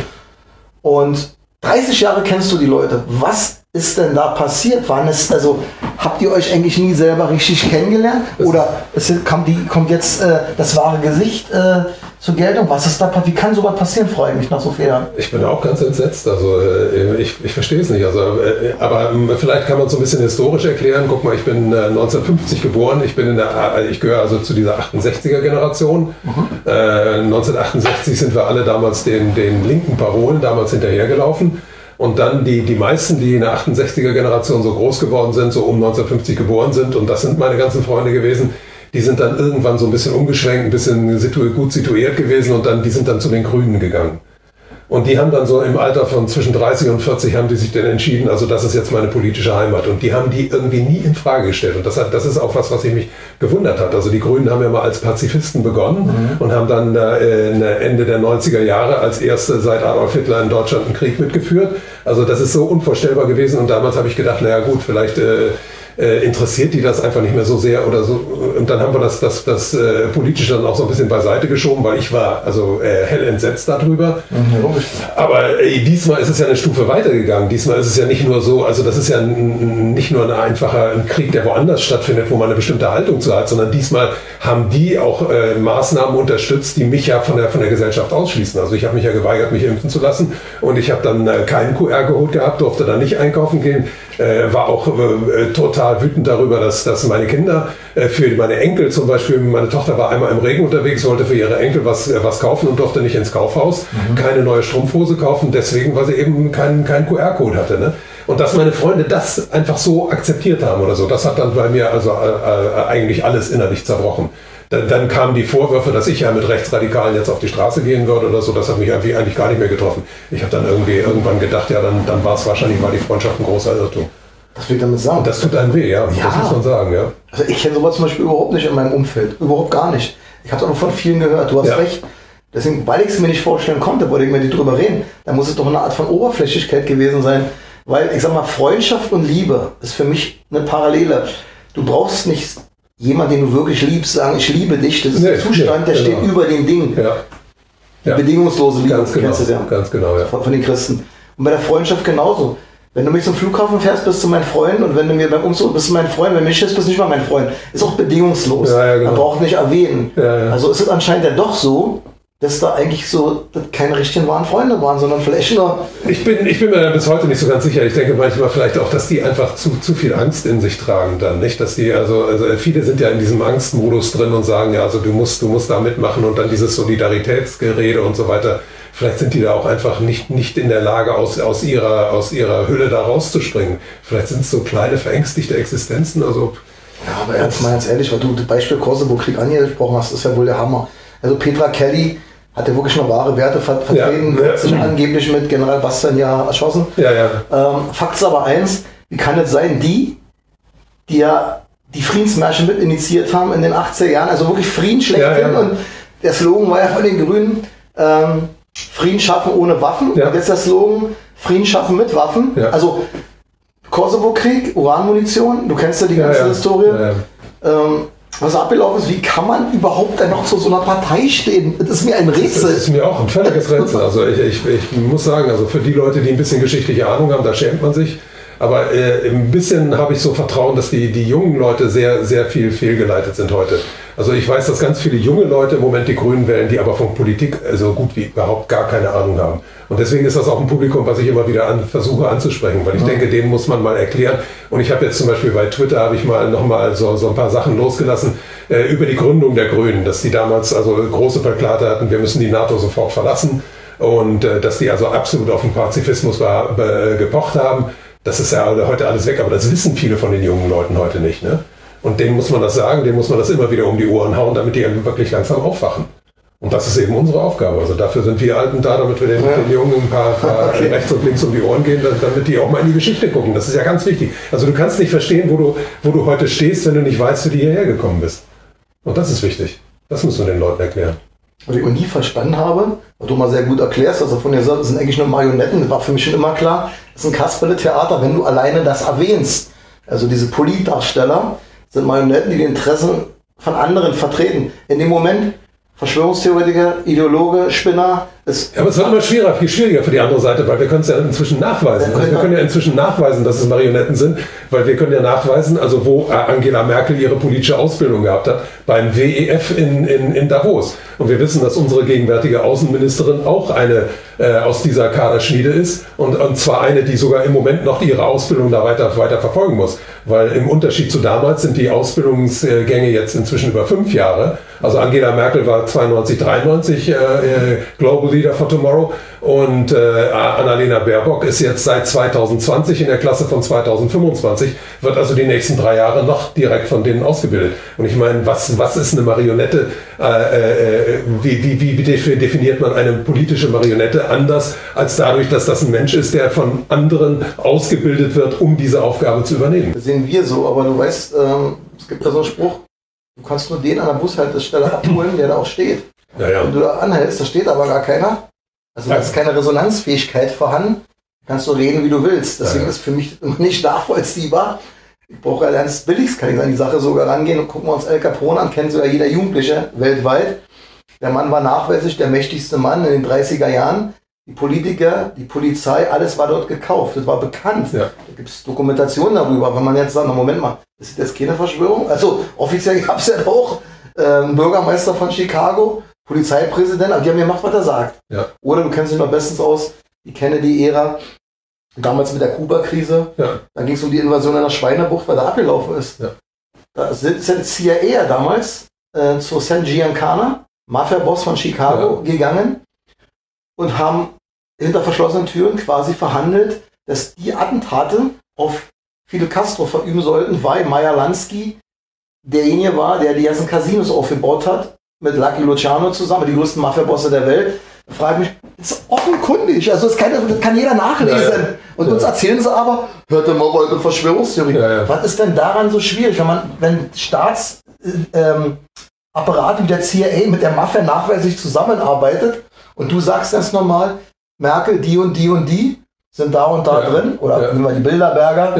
Und 30 Jahre kennst du die Leute. Was ist denn da passiert? Wann ist, also habt ihr euch eigentlich nie selber richtig kennengelernt? Oder es sind- kommt, die, kommt jetzt äh, das wahre Gesicht äh, zur Geltung? Was ist da pa- Wie kann sowas passieren, freue ich mich nach so vielen Jahren. Ich bin auch ganz entsetzt. Also äh, ich, ich verstehe es nicht. Also, äh, aber ähm, vielleicht kann man es so ein bisschen historisch erklären. Guck mal, ich bin äh, 1950 geboren. Ich bin in der, äh, ich gehöre also zu dieser 68er Generation. Äh, 1968 sind wir alle damals den, den linken Parolen damals hinterhergelaufen. Und dann die, die meisten, die in der 68er Generation so groß geworden sind, so um 1950 geboren sind, und das sind meine ganzen Freunde gewesen, die sind dann irgendwann so ein bisschen umgeschwenkt, ein bisschen situ gut situiert gewesen und dann, die sind dann zu den Grünen gegangen. Und die haben dann so im Alter von zwischen 30 und 40 haben die sich dann entschieden, also das ist jetzt meine politische Heimat. Und die haben die irgendwie nie in Frage gestellt. Und das, hat, das ist auch was, was ich mich gewundert hat. Also die Grünen haben ja mal als Pazifisten begonnen und haben dann äh, Ende der 90er Jahre als erste seit Adolf Hitler in Deutschland einen Krieg mitgeführt. Also das ist so unvorstellbar gewesen. Und damals habe ich gedacht, naja gut, vielleicht... Äh, äh, interessiert die das einfach nicht mehr so sehr oder so. Und dann haben wir das, das, das äh, politisch dann auch so ein bisschen beiseite geschoben, weil ich war also äh, hell entsetzt darüber. Aber äh, diesmal ist es ja eine Stufe weitergegangen. Diesmal ist es ja nicht nur so, also das ist ja nicht nur ein einfacher ein Krieg, der woanders stattfindet, wo man eine bestimmte Haltung zu hat, sondern diesmal haben die auch äh, Maßnahmen unterstützt, die mich ja von der, von der Gesellschaft ausschließen. Also ich habe mich ja geweigert, mich impfen zu lassen und ich habe dann äh, keinen QR-Code gehabt, durfte dann nicht einkaufen gehen, äh, war auch äh, total wütend darüber, dass, dass meine Kinder, äh, für meine Enkel zum Beispiel, meine Tochter war einmal im Regen unterwegs, wollte für ihre Enkel was, äh, was kaufen und durfte nicht ins Kaufhaus, keine neue Strumpfhose kaufen, deswegen, weil sie eben keinen, keinen QR-Code hatte. Ne? Und dass meine Freunde das einfach so akzeptiert haben oder so, das hat dann bei mir also äh, äh, eigentlich alles innerlich zerbrochen. Dann, dann kamen die Vorwürfe, dass ich ja mit Rechtsradikalen jetzt auf die Straße gehen würde oder so. Das hat mich irgendwie eigentlich gar nicht mehr getroffen. Ich habe dann irgendwie irgendwann gedacht, ja, dann, dann war es wahrscheinlich, war die Freundschaft ein großer Irrtum. Das will ich damit sagen. Das tut einem weh, ja. Ja. Das muss man sagen, ja. Also ich kenne sowas zum Beispiel überhaupt nicht in meinem Umfeld. Überhaupt gar nicht. Ich habe es aber von vielen gehört. Du hast Ja. recht. Deswegen, weil ich es mir nicht vorstellen konnte, wollte ich mir nicht drüber reden. Da muss es doch eine Art von Oberflächlichkeit gewesen sein. Weil ich sag mal, Freundschaft und Liebe ist für mich eine Parallele. Du brauchst nicht jemanden, den du wirklich liebst, sagen, ich liebe dich. Das ist Nee, ein Zustand, der steht genau. über den Dingen. Ja, Die Ja. bedingungslose Liebe, ganz genau. kennst du ja Ganz genau, ja. von, von den Christen. Und bei der Freundschaft genauso. Wenn du mich zum Flughafen fährst, bist du mein Freund und wenn du mir beim Umzug bist du mein Freund, wenn du mich schießt, bist du nicht mal mein Freund. Ist auch bedingungslos. Ja, ja, genau. Man braucht nicht erwähnen. Ja. Also ist es anscheinend ja doch so, dass da eigentlich so keine richtigen wahren Freunde waren, sondern vielleicht nur. Ich bin, ich bin mir da bis heute nicht so ganz sicher. Ich denke manchmal vielleicht auch, dass die einfach zu, zu viel Angst in sich tragen dann, nicht? Dass die, also, also viele sind ja in diesem Angstmodus drin und sagen, ja, also du musst, du musst da mitmachen und dann dieses Solidaritätsgerede und so weiter. Vielleicht sind die da auch einfach nicht, nicht in der Lage, aus, aus, ihrer, aus ihrer Hülle da rauszuspringen. Vielleicht sind es so kleine, verängstigte Existenzen. Also, Ja, aber jetzt mal ganz ehrlich, weil du das Beispiel Kosovo-Krieg angesprochen hast, ist ja wohl der Hammer. Also Petra Kelly hat ja wirklich noch wahre Werte ver vertreten, Ja, ja. sich angeblich mit General Bastian ja erschossen. ja, ja. Ähm, Fakt ist aber eins, wie kann es sein, die, die ja die Friedensmärsche mit initiiert haben in den 80er Jahren, also wirklich Frieden schlechthin Ja, ja. und der Slogan war ja von den Grünen, ähm, Frieden schaffen ohne Waffen Ja. und jetzt der Slogan, Frieden schaffen mit Waffen. Ja. Also Kosovo-Krieg, Uranmunition, du kennst ja die ganze ja. Historie. Ähm, was abgelaufen ist, wie kann man überhaupt dann noch zu so einer Partei stehen? Das ist mir ein Rätsel. Das ist mir auch ein völliges Rätsel. Also ich, ich, ich muss sagen, also für die Leute, die ein bisschen geschichtliche Ahnung haben, da schämt man sich. Aber äh, ein bisschen habe ich so Vertrauen, dass die, die jungen Leute sehr, sehr viel fehlgeleitet sind heute. Also ich weiß, dass ganz viele junge Leute im Moment die Grünen wählen, die aber von Politik so also gut wie überhaupt gar keine Ahnung haben. Und deswegen ist das auch ein Publikum, was ich immer wieder an, versuche anzusprechen, weil ich ja. denke, denen muss man mal erklären. Und ich habe jetzt zum Beispiel bei Twitter habe ich mal nochmal so, so ein paar Sachen losgelassen äh, über die Gründung der Grünen, dass die damals also große Plakate hatten, wir müssen die NATO sofort verlassen und äh, dass die also absolut auf den Pazifismus war, äh, gepocht haben. Das ist ja heute alles weg, aber das wissen viele von den jungen Leuten heute nicht. Ne? Und denen muss man das sagen, denen muss man das immer wieder um die Ohren hauen, damit die wirklich langsam aufwachen. Und das ist eben unsere Aufgabe. Also dafür sind wir Alten da, damit wir den, ja. den Jungen ein paar, paar [laughs] okay. rechts und links um die Ohren gehen, damit die auch mal in die Geschichte gucken. Das ist ja ganz wichtig. Also du kannst nicht verstehen, wo du, wo du heute stehst, wenn du nicht weißt, wie du hierher gekommen bist. Und das ist wichtig. Das musst du den Leuten erklären. Was ich auch nie verstanden habe, was du mal sehr gut erklärst, also von dir das sind eigentlich nur Marionetten, das war für mich schon immer klar, das ist ein Kasperle-Theater, wenn du alleine das erwähnst. Also diese Politdarsteller sind Marionetten, die die Interessen von anderen vertreten. In dem Moment, Verschwörungstheoretiker, Ideologe, Spinner. Es ja, aber es wird immer schwieriger, viel schwieriger für die andere Seite, weil wir können es ja inzwischen nachweisen. Also wir können ja inzwischen nachweisen, dass es Marionetten sind, weil wir können ja nachweisen, also wo Angela Merkel ihre politische Ausbildung gehabt hat, beim WEF in, in, in Davos. Und wir wissen, dass unsere gegenwärtige Außenministerin auch eine äh, aus dieser Kaderschmiede ist und, und zwar eine, die sogar im Moment noch ihre Ausbildung da weiter, weiter verfolgen muss. Weil im Unterschied zu damals sind die Ausbildungsgänge jetzt inzwischen über fünf Jahre. Also Angela Merkel war 92, 93 äh, äh, Global Leader for Tomorrow und äh, Annalena Baerbock ist jetzt seit 2020 in der Klasse von 2025, wird also die nächsten drei Jahre noch direkt von denen ausgebildet. Und ich meine, was, was ist eine Marionette? Äh, äh, wie, wie, wie definiert man eine politische Marionette anders als dadurch, dass das ein Mensch ist, der von anderen ausgebildet wird, um diese Aufgabe zu übernehmen? Das sehen wir so, aber du weißt, ähm, es gibt da so einen Spruch, du kannst nur den an der Bushaltestelle abholen, der da auch steht. Ja, ja. Wenn du da anhältst, da steht aber gar keiner. Also da ist keine Resonanzfähigkeit vorhanden. Kannst du reden, wie du willst. Deswegen ist für mich nicht nachvollziehbar. Ich brauche ja ernst billigst, kann ich an die Sache sogar rangehen und gucken wir uns El Capone an, kennt sogar jeder Jugendliche weltweit. Der Mann war nachweislich der mächtigste Mann in den 30er Jahren. Die Politiker, die Polizei, alles war dort gekauft. Das war bekannt. Ja. Da gibt es Dokumentationen darüber. Wenn man jetzt sagt, na Moment mal, das ist jetzt keine Verschwörung. Also offiziell gab es ja auch ähm, Bürgermeister von Chicago, Polizeipräsident, aber die haben gemacht, was er sagt. Ja. Oder du kennst dich noch bestens aus, die Kennedy-Ära, damals mit der Kuba-Krise. Ja. Da ging es um die Invasion einer Schweinebucht, weil da abgelaufen ist. Ja. Da ist ja die CIA damals äh, zu San Giancana, Mafia-Boss von Chicago, ja. gegangen und haben hinter verschlossenen Türen quasi verhandelt, dass die Attentate auf Fidel Castro verüben sollten, weil Meyer Lansky derjenige war, der die ganzen Casinos aufgebaut hat mit Lucky Luciano zusammen, die größten Mafia-Bosse der Welt. Ich mich, das ist offenkundig, also das kann, das kann jeder nachlesen. Ja, ja. Und uns erzählen sie aber, hörte mal eure Verschwörungstheorie. Ja, Was ist denn daran so schwierig, wenn man, wenn Staatsapparate ähm, wie der CIA mit der Mafia nachweislich zusammenarbeitet und du sagst ganz normal, Merkel, die und die und die sind da und da drin, oder ja. nehmen wir die Bilderberger,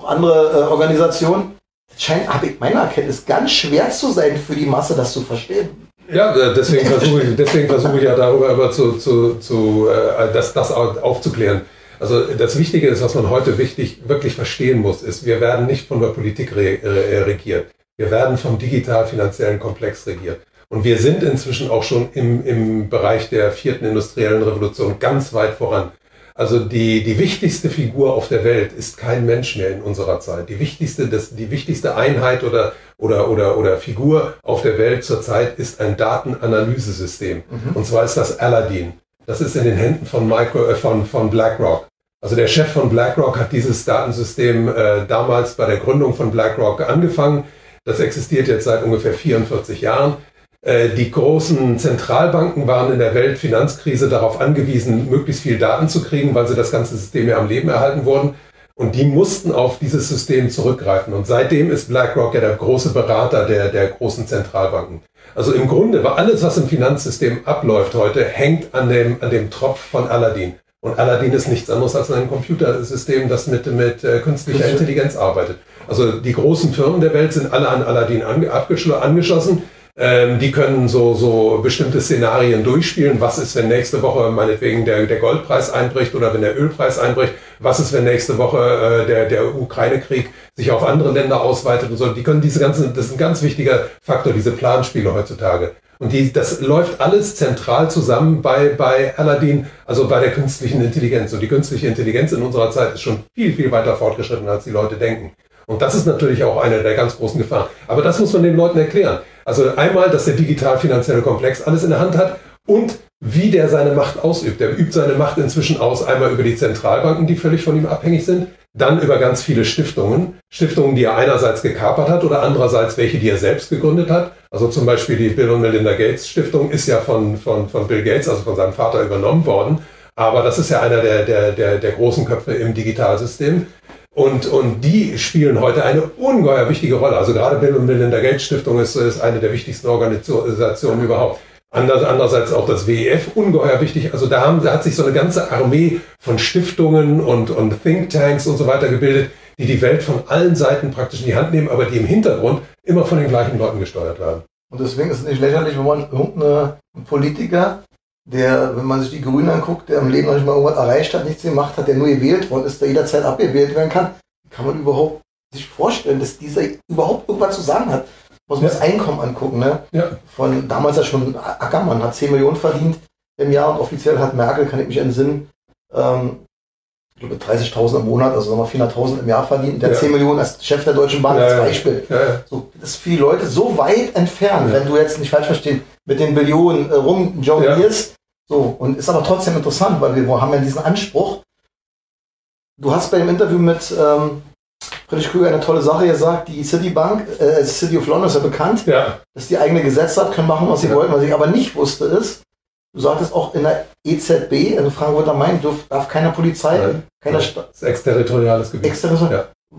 auch andere äh, Organisationen. Scheint, ich meiner Erkenntnis, ganz schwer zu sein für die Masse, das zu verstehen. Ja, äh, deswegen versuche ich, deswegen versuche ich ja darüber immer zu, zu, zu äh, das, das aufzuklären. Also das Wichtige ist, was man heute wichtig, wirklich verstehen muss, ist, wir werden nicht von der Politik re, re, regiert. Wir werden vom digital-finanziellen Komplex regiert. Und wir sind inzwischen auch schon im, im Bereich der vierten industriellen Revolution ganz weit voran. Also die, die wichtigste Figur auf der Welt ist kein Mensch mehr in unserer Zeit. Die wichtigste, das, die wichtigste Einheit oder, oder, oder, oder Figur auf der Welt zurzeit ist ein Datenanalyse-System. Mhm. Und zwar ist das Aladdin. Das ist in den Händen von, Micro, äh, von, von BlackRock. Also der Chef von BlackRock hat dieses Datensystem äh, damals bei der Gründung von BlackRock angefangen. Das existiert jetzt seit ungefähr 44 Jahren. Äh, die großen Zentralbanken waren in der Weltfinanzkrise darauf angewiesen, möglichst viel Daten zu kriegen, weil sie das ganze System ja am Leben erhalten wurden. Und die mussten auf dieses System zurückgreifen. Und seitdem ist BlackRock ja der große Berater der, der großen Zentralbanken. Also im Grunde war alles, was im Finanzsystem abläuft heute, hängt an dem, an dem Tropf von Aladdin. Und Aladdin ist nichts anderes als ein Computersystem, das mit, mit äh, künstlicher Intelligenz arbeitet. Also die großen Firmen der Welt sind alle an Aladdin ange angeschlossen. Ähm, die können so, so bestimmte Szenarien durchspielen. Was ist, wenn nächste Woche meinetwegen der, der Goldpreis einbricht oder wenn der Ölpreis einbricht? Was ist, wenn nächste Woche äh, der, der Ukraine-Krieg sich auf andere Länder ausweitet und so? Die können diese ganzen, das ist ein ganz wichtiger Faktor, diese Planspiele heutzutage. Und die, das läuft alles zentral zusammen bei, bei Aladdin, also bei der künstlichen Intelligenz. Und die künstliche Intelligenz in unserer Zeit ist schon viel, viel weiter fortgeschritten, als die Leute denken. Und das ist natürlich auch eine der ganz großen Gefahren. Aber das muss man den Leuten erklären. Also einmal, dass der digital-finanzielle Komplex alles in der Hand hat und wie der seine Macht ausübt. Der übt seine Macht inzwischen aus, einmal über die Zentralbanken, die völlig von ihm abhängig sind, dann über ganz viele Stiftungen. Stiftungen, die er einerseits gekapert hat oder andererseits welche, die er selbst gegründet hat. Also zum Beispiel die Bill und Melinda Gates Stiftung ist ja von, von, von Bill Gates, also von seinem Vater übernommen worden. Aber das ist ja einer der, der, der, der großen Köpfe im Digitalsystem. Und, und die spielen heute eine ungeheuer wichtige Rolle. Also gerade Bill und Melinda Gates Stiftung ist, ist eine der wichtigsten Organisationen überhaupt. Andererseits auch das WEF ungeheuer wichtig. Also da, haben, da hat sich so eine ganze Armee von Stiftungen und, und Thinktanks und so weiter gebildet, die die Welt von allen Seiten praktisch in die Hand nehmen, aber die im Hintergrund immer von den gleichen Leuten gesteuert werden. Und deswegen ist es nicht lächerlich, wenn man irgendeinen Politiker, der, wenn man sich die Grünen anguckt, der im Leben noch nicht mal irgendwas erreicht hat, nichts gemacht hat, der nur gewählt worden ist, der jederzeit abgewählt werden kann, kann man überhaupt sich vorstellen, dass dieser überhaupt irgendwas zu sagen hat. Muss man ja. das Einkommen angucken, ne? Ja. Von damals ja schon Ackermann hat 10 Millionen verdient im Jahr und offiziell hat Merkel, kann ich mich entsinnen, ähm, ich glaube 30.000 im Monat, also sagen wir 400.000 im Jahr verdient, der ja. 10 Millionen als Chef der Deutschen Bahn als Beispiel. So, das ist für die Leute so weit entfernt, wenn du jetzt nicht falsch verstehst, mit den Billionen äh, rumjonglierst. So, und ist aber trotzdem interessant, weil wir haben ja diesen Anspruch. Du hast bei dem Interview mit ähm, Friedrich Krüger eine tolle Sache gesagt. Die Citibank, äh, City of London ist ja bekannt, ja. dass die eigene Gesetze hat, können machen, was sie ja. wollen. Was ich aber nicht wusste, ist, du sagtest auch in der EZB, also Frankfurt am Main, darf keine Polizei, Nein. keiner Stadt. Das ist exterritoriales Gebiet. Exterritorial. Ja.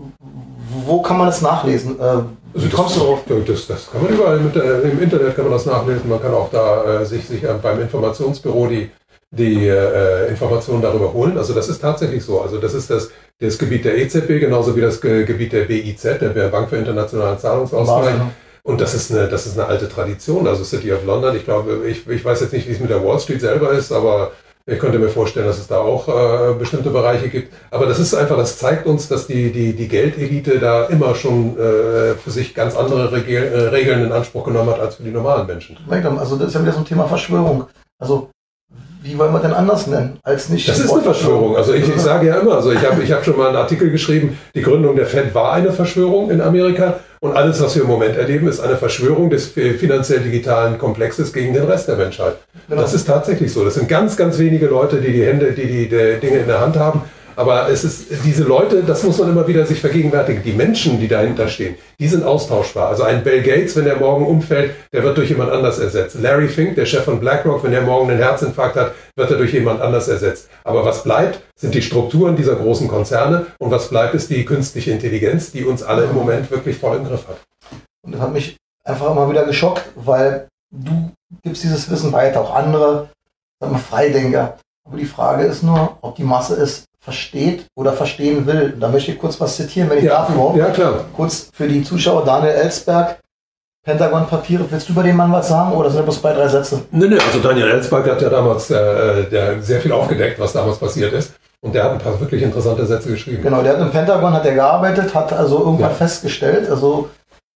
Wo kann man das nachlesen? Äh, also kommst das, du drauf? Das, das, kann man überall mit, äh, im Internet kann man das nachlesen. Man kann auch da äh, sich, sich äh, beim Informationsbüro die die äh, Informationen darüber holen. Also das ist tatsächlich so. Also das ist das, das Gebiet der EZB, genauso wie das Ge Gebiet der BIZ, der Bank für internationalen Zahlungsausgleich. Und das ist, eine, das ist eine alte Tradition, also City of London. Ich glaube, ich, ich weiß jetzt nicht, wie es mit der Wall Street selber ist, aber ich könnte mir vorstellen, dass es da auch äh, bestimmte Bereiche gibt. Aber das ist einfach, das zeigt uns, dass die, die, die Geldelite da immer schon äh, für sich ganz andere Regel, äh, Regeln in Anspruch genommen hat als für die normalen Menschen. Also das ist ja wieder so ein Thema Verschwörung. Also wie wollen wir denn anders nennen, als nicht. Das ist eine Verschwörung. Also ich, ich sage ja immer, also ich habe ich hab schon mal einen Artikel geschrieben, die Gründung der Fed war eine Verschwörung in Amerika und alles, was wir im Moment erleben, ist eine Verschwörung des finanziell digitalen Komplexes gegen den Rest der Menschheit. Genau. Das ist tatsächlich so. Das sind ganz, ganz wenige Leute, die die Hände, die die, die Dinge in der Hand haben aber es ist, diese Leute, das muss man immer wieder sich vergegenwärtigen, die Menschen, die dahinter stehen, die sind austauschbar. Also ein Bill Gates, wenn der morgen umfällt, der wird durch jemand anders ersetzt. Larry Fink, der Chef von BlackRock, wenn der morgen einen Herzinfarkt hat, wird er durch jemand anders ersetzt. Aber was bleibt, sind die Strukturen dieser großen Konzerne und was bleibt, ist die künstliche Intelligenz, die uns alle im Moment wirklich voll im Griff hat. Und das hat mich einfach immer wieder geschockt, weil du gibst dieses Wissen weiter, auch andere, sagen wir Freidenker. Aber die Frage ist nur, ob die Masse es versteht oder verstehen will. Da möchte ich kurz was zitieren, wenn ich ja, darf überhaupt. Ja, klar. Kurz für die Zuschauer, Daniel Ellsberg, Pentagon-Papiere. Willst du über den Mann was sagen oder sind das bloß zwei, drei Sätze? Nee, nee, also Daniel Ellsberg hat ja damals äh, der sehr viel aufgedeckt, was damals passiert ist. Und der hat ein paar wirklich interessante Sätze geschrieben. Genau, der hat im Pentagon hat er gearbeitet, hat also irgendwann ja. festgestellt, also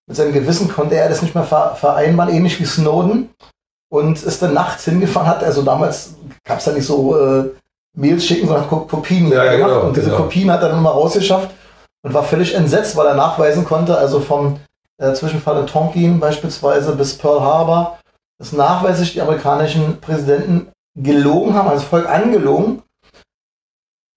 mit seinem Gewissen konnte er das nicht mehr vereinbaren, ähnlich wie Snowden. Und ist dann nachts hingefahren, hat also damals gab es da nicht so äh, Mails schicken, sondern Kopien ja, ja, gemacht. Genau, und diese genau. Kopien hat er dann mal rausgeschafft und war völlig entsetzt, weil er nachweisen konnte, also vom äh, Zwischenfall in Tonkin beispielsweise bis Pearl Harbor, dass nachweislich die amerikanischen Präsidenten gelogen haben, also Volk angelogen.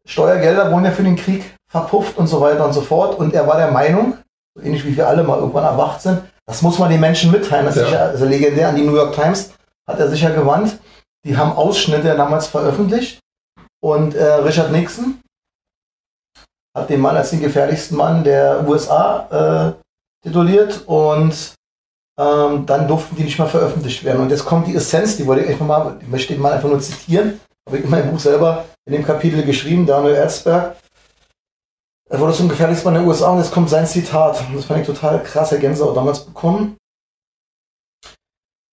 Steuergelder wurden ja für den Krieg verpufft und so weiter und so fort. Und er war der Meinung, so ähnlich wie wir alle mal irgendwann erwacht sind, das muss man den Menschen mitteilen. Das ist ja. also legendär an die New York Times hat er sich ja gewandt. Die haben Ausschnitte damals veröffentlicht und äh, Richard Nixon hat den Mann als den gefährlichsten Mann der USA äh, tituliert und ähm, dann durften die nicht mehr veröffentlicht werden. Und jetzt kommt die Essenz, die wollte ich einfach mal, ich möchte den mal einfach nur zitieren, habe ich in meinem Buch selber in dem Kapitel geschrieben, Daniel Erzberg. Er wurde zum gefährlichsten Mann den USA und jetzt kommt sein Zitat. Das fand ich total krass, Herr Gänseau damals bekommen.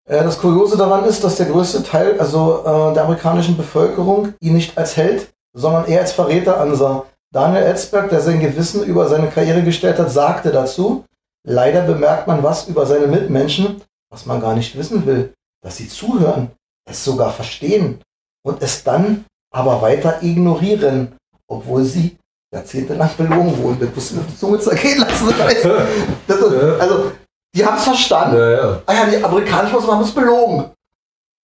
Äh, Das Kuriose daran ist, dass der größte Teil also äh, der amerikanischen Bevölkerung ihn nicht als Held, sondern eher als Verräter ansah. Daniel Ellsberg, der sein Gewissen über seine Karriere gestellt hat, sagte dazu, leider bemerkt man was über seine Mitmenschen, was man gar nicht wissen will, dass sie zuhören, es sogar verstehen und es dann aber weiter ignorieren, obwohl sie jahrzehntelang belogen wurden. Das musst du auf die Zunge zergehen lassen. Das [laughs] heißt, das ist, also, die haben es verstanden. Ja, ja. Ah ja, die amerikanischen Ausländer haben es belogen.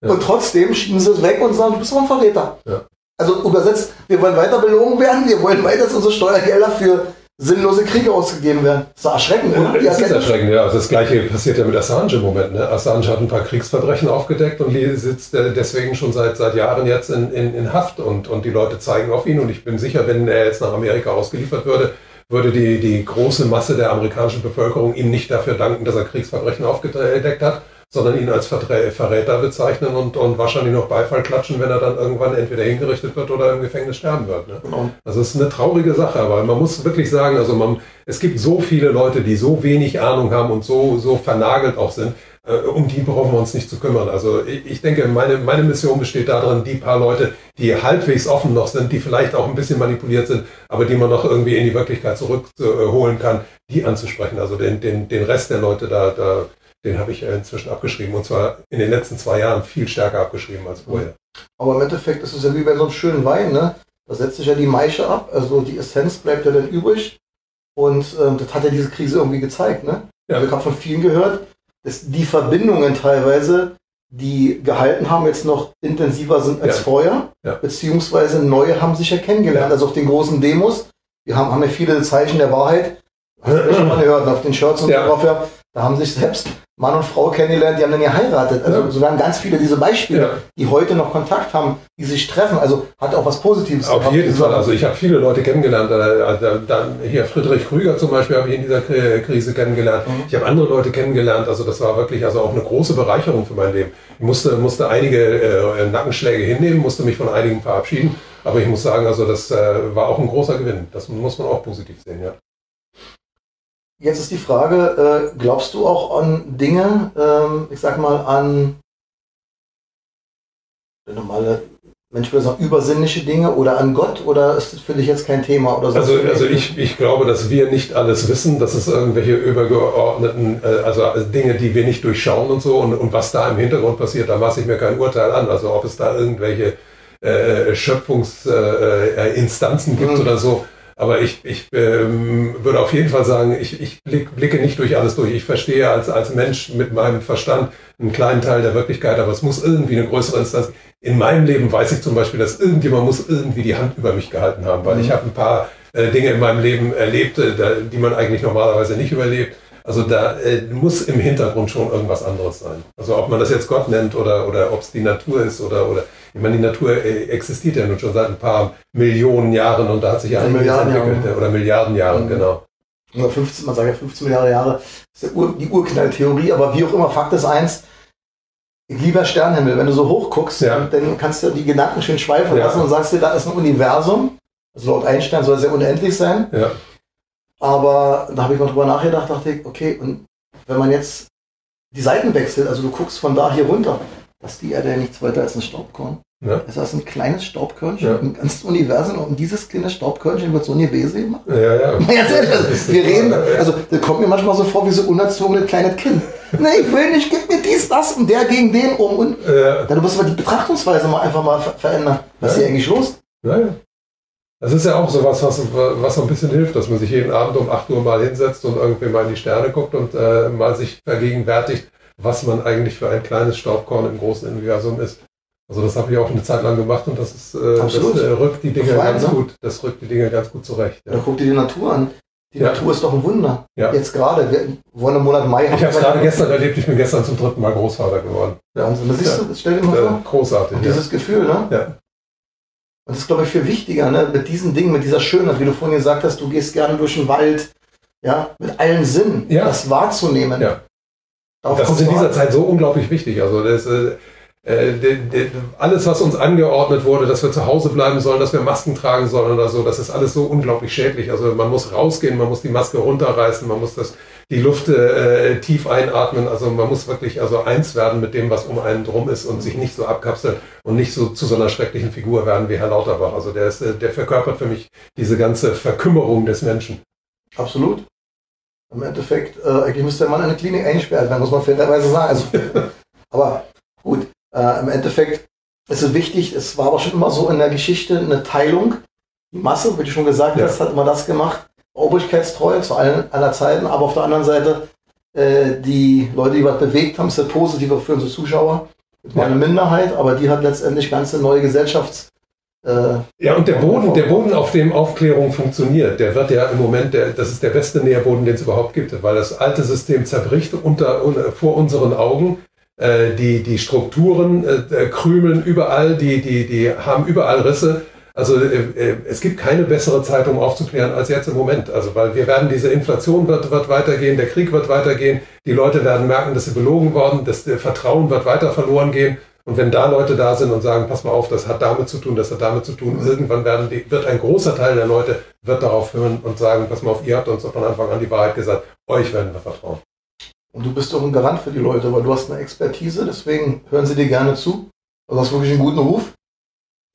Ja. Und trotzdem schieben sie es weg und sagen, du bist doch ein Verräter. Ja. Also übersetzt, wir wollen weiter belogen werden, wir wollen weiter, dass unsere Steuergelder für sinnlose Kriege ausgegeben werden. Das ist erschreckend, oder? Die Das ist erschreckend, ja. Das gleiche passiert ja mit Assange im Moment. Ne? Assange hat ein paar Kriegsverbrechen aufgedeckt und sitzt äh, deswegen schon seit, seit Jahren jetzt in, in, in Haft und, und die Leute zeigen auf ihn. Und ich bin sicher, wenn er jetzt nach Amerika ausgeliefert würde, würde die, die große Masse der amerikanischen Bevölkerung ihm nicht dafür danken, dass er Kriegsverbrechen aufgedeckt hat, sondern ihn als Verräter bezeichnen und, und wahrscheinlich noch Beifall klatschen, wenn er dann irgendwann entweder hingerichtet wird oder im Gefängnis sterben wird. Ne? Genau. Also es ist eine traurige Sache, aber man muss wirklich sagen, also man, es gibt so viele Leute, die so wenig Ahnung haben und so, so vernagelt auch sind, äh, um die brauchen wir uns nicht zu kümmern. Also ich, ich denke, meine, meine Mission besteht darin, die paar Leute, die halbwegs offen noch sind, die vielleicht auch ein bisschen manipuliert sind, aber die man noch irgendwie in die Wirklichkeit zurückholen kann, die anzusprechen. Also den, den, den Rest der Leute da, da den habe ich inzwischen abgeschrieben und zwar in den letzten zwei Jahren viel stärker abgeschrieben als vorher. Aber im Endeffekt ist es ja wie bei so einem schönen Wein, ne? Da setzt sich ja die Maische ab, also die Essenz bleibt ja dann übrig. Und ähm, das hat ja diese Krise irgendwie gezeigt, ne? Ja. Also ich habe von vielen gehört, dass die Verbindungen teilweise, die gehalten haben, jetzt noch intensiver sind als Ja. vorher. Ja. Beziehungsweise neue haben sich ja kennengelernt. Also auf den großen Demos, wir haben, haben ja viele Zeichen der Wahrheit, hast du [clears throat] schon mal gehört, auf den Shirts und Ja. so drauf, ja, da haben sich selbst Mann und Frau kennengelernt, die haben dann geheiratet. Also Ja. so werden ganz viele diese Beispiele, Ja. die heute noch Kontakt haben, die sich treffen. Also hat auch was Positives. Auf jeden Fall. Also ich habe viele Leute kennengelernt. äh, also Dann hier Friedrich Krüger zum Beispiel habe ich in dieser Kri- Krise kennengelernt. Mhm. Ich habe andere Leute kennengelernt. Also das war wirklich also auch eine große Bereicherung für mein Leben. Ich musste, musste einige äh, Nackenschläge hinnehmen, musste mich von einigen verabschieden. Aber ich muss sagen, also das äh, war auch ein großer Gewinn. Das muss man auch positiv sehen, ja. Jetzt ist die Frage, äh, glaubst du auch an Dinge, ähm, ich sag mal an normale, Mensch würde sagen, übersinnliche Dinge oder an Gott oder ist das für dich jetzt kein Thema? Oder Also, du, also nee, ich, ich glaube, dass wir nicht alles wissen, dass es irgendwelche übergeordneten, äh, also Dinge, die wir nicht durchschauen und so und, und was da im Hintergrund passiert, da maße ich mir kein Urteil an. Also ob es da irgendwelche äh, Schöpfungsinstanzen äh, Instanzen gibt Mhm. oder so. Aber ich, ich ähm, würde auf jeden Fall sagen, ich, ich blick, blicke nicht durch alles durch. Ich verstehe als, als Mensch mit meinem Verstand einen kleinen Teil der Wirklichkeit, aber es muss irgendwie eine größere Instanz. In meinem Leben weiß ich zum Beispiel, dass irgendjemand muss irgendwie die Hand über mich gehalten haben, weil Mhm. ich habe ein paar äh, Dinge in meinem Leben erlebt, äh, da, die man eigentlich normalerweise nicht überlebt. Also da äh, muss im Hintergrund schon irgendwas anderes sein. Also ob man das jetzt Gott nennt oder, oder ob es die Natur ist oder, oder ich meine, die Natur äh, existiert ja nun schon seit ein paar Millionen Jahren und da hat sich ja einiges entwickelt. Jahre. äh, Oder Milliarden Jahren, Mhm. genau. Oder 15, man sagt ja 15 Milliarden Jahre, das ist die Urknalltheorie, aber wie auch immer, Fakt ist eins, lieber Sternenhimmel, wenn du so hoch guckst, Ja. dann kannst du die Gedanken schön schweifen Ja. lassen und sagst dir, da ist ein Universum, also laut Einstein soll es ja unendlich sein, Ja. aber da habe ich mal drüber nachgedacht, dachte ich, okay, und wenn man jetzt die Seiten wechselt, also du guckst von da hier runter, dass die Erde ja nichts weiter als ein Staubkorn. Ja. Das heißt, ein kleines Staubkörnchen Ja. im ganzen Universum und dieses kleine Staubkörnchen wird so eine Wesen gemacht. Ja, ja. Mal Ganz ehrlich, also, wir reden, also das kommt mir manchmal so vor wie so unerzogene kleines Kind. [laughs] Nee, ich will nicht, gib mir dies, das und der gegen den um und ja, du musst aber die Betrachtungsweise mal einfach mal ver verändern. Was ist Ja. hier eigentlich los? Naja. Das ist ja auch sowas, was, was so ein bisschen hilft, dass man sich jeden Abend um 8 Uhr mal hinsetzt und irgendwie mal in die Sterne guckt und äh, mal sich vergegenwärtigt, was man eigentlich für ein kleines Staubkorn im großen Universum ist. Also das habe ich auch eine Zeit lang gemacht und das ist äh, das äh, rückt die Dinge ganz ne? gut. Das rückt die Dinge ganz gut zurecht. Ja. Ja. Dann guck dir die Natur an. Die Ja. Natur ist doch ein Wunder. Ja. Jetzt gerade, wir wollen im Monat Mai. Ich habe es gerade gestern erlebt, ich bin gestern zum dritten Mal Großvater geworden. Wahnsinn. Das du, das stell dir mal Äh, vor. großartig. Und Ja. dieses Gefühl, ne? Ja. Und das ist, glaube ich, viel wichtiger, ne? Mit diesen Dingen, mit dieser Schönheit, wie du vorhin gesagt hast, du gehst gerne durch den Wald, ja, mit allen Sinnen, Ja. das wahrzunehmen. Ja. Das ist in dieser. Zeit so unglaublich wichtig. Also das, äh, äh, de, de, alles, was uns angeordnet wurde, dass wir zu Hause bleiben sollen, dass wir Masken tragen sollen oder so, das ist alles so unglaublich schädlich. Also man muss rausgehen, man muss die Maske runterreißen, man muss das, die Luft äh, tief einatmen. Also man muss wirklich also eins werden mit dem, was um einen drum ist und sich nicht so abkapseln und nicht so zu so einer schrecklichen Figur werden wie Herr Lauterbach. Also der ist, äh, der verkörpert für mich diese ganze Verkümmerung des Menschen. Absolut. Im Endeffekt, äh, eigentlich müsste der Mann in eine Klinik eingesperrt werden, muss man fairerweise sagen. Also, [laughs] aber gut, äh, im Endeffekt ist es wichtig, es war aber schon immer so in der Geschichte eine Teilung. Die Masse, wie du schon gesagt ja. hast, hat immer das gemacht. Obrigkeitstreu zu allen aller Zeiten, aber auf der anderen Seite äh, die Leute, die was bewegt haben, ist ja positiver für unsere Zuschauer. Das war eine Minderheit, aber die hat letztendlich ganze neue Gesellschafts- ja, und der Boden, der Boden, auf dem Aufklärung funktioniert, der wird ja im Moment, der, das ist der beste Nährboden, den es überhaupt gibt, weil das alte System zerbricht unter, vor unseren Augen. Äh, die, die Strukturen äh, krümeln überall, die, die, die haben überall Risse. Also äh, es gibt keine bessere Zeit, um aufzuklären, als jetzt im Moment. Also weil wir werden, diese Inflation wird, wird weitergehen, der Krieg wird weitergehen, die Leute werden merken, dass sie belogen worden, das Vertrauen wird weiter verloren gehen. Und wenn da Leute da sind und sagen, pass mal auf, das hat damit zu tun, das hat damit zu tun, irgendwann werden die, wird ein großer Teil der Leute wird darauf hören und sagen, pass mal auf, ihr habt uns von Anfang an die Wahrheit gesagt, euch werden wir vertrauen. Und du bist doch ein Garant für die Leute, weil du hast eine Expertise, deswegen hören sie dir gerne zu. Du hast wirklich einen guten Ruf.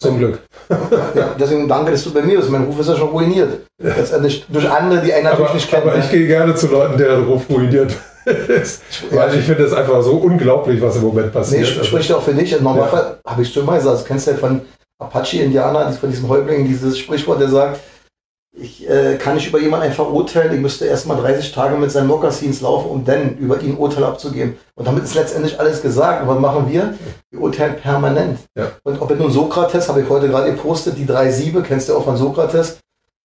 Zum Glück. ja, deswegen danke, dass du bei mir bist. Mein Ruf ist ja schon ruiniert. Letztendlich durch andere, die einen natürlich aber, nicht kennen. Aber ich gehe gerne zu Leuten, deren Ruf ruiniert. [laughs] Weil ich finde es einfach so unglaublich, was im Moment passiert. Nee, also spricht auch für dich. Im Normalfall ja. habe ich schon mal gesagt, das kennst du ja von Apache-Indianer, von diesem Häuptling, dieses Sprichwort, der sagt, ich äh, kann nicht über jemanden einfach urteilen, ich müsste erst mal 30 Tage mit seinen Mokassins laufen, um dann über ihn Urteil abzugeben. Und damit ist letztendlich alles gesagt. Und was machen wir? Wir urteilen permanent. Ja. Und ob nun Sokrates, habe ich heute gerade gepostet, die drei Siebe, kennst du auch von Sokrates,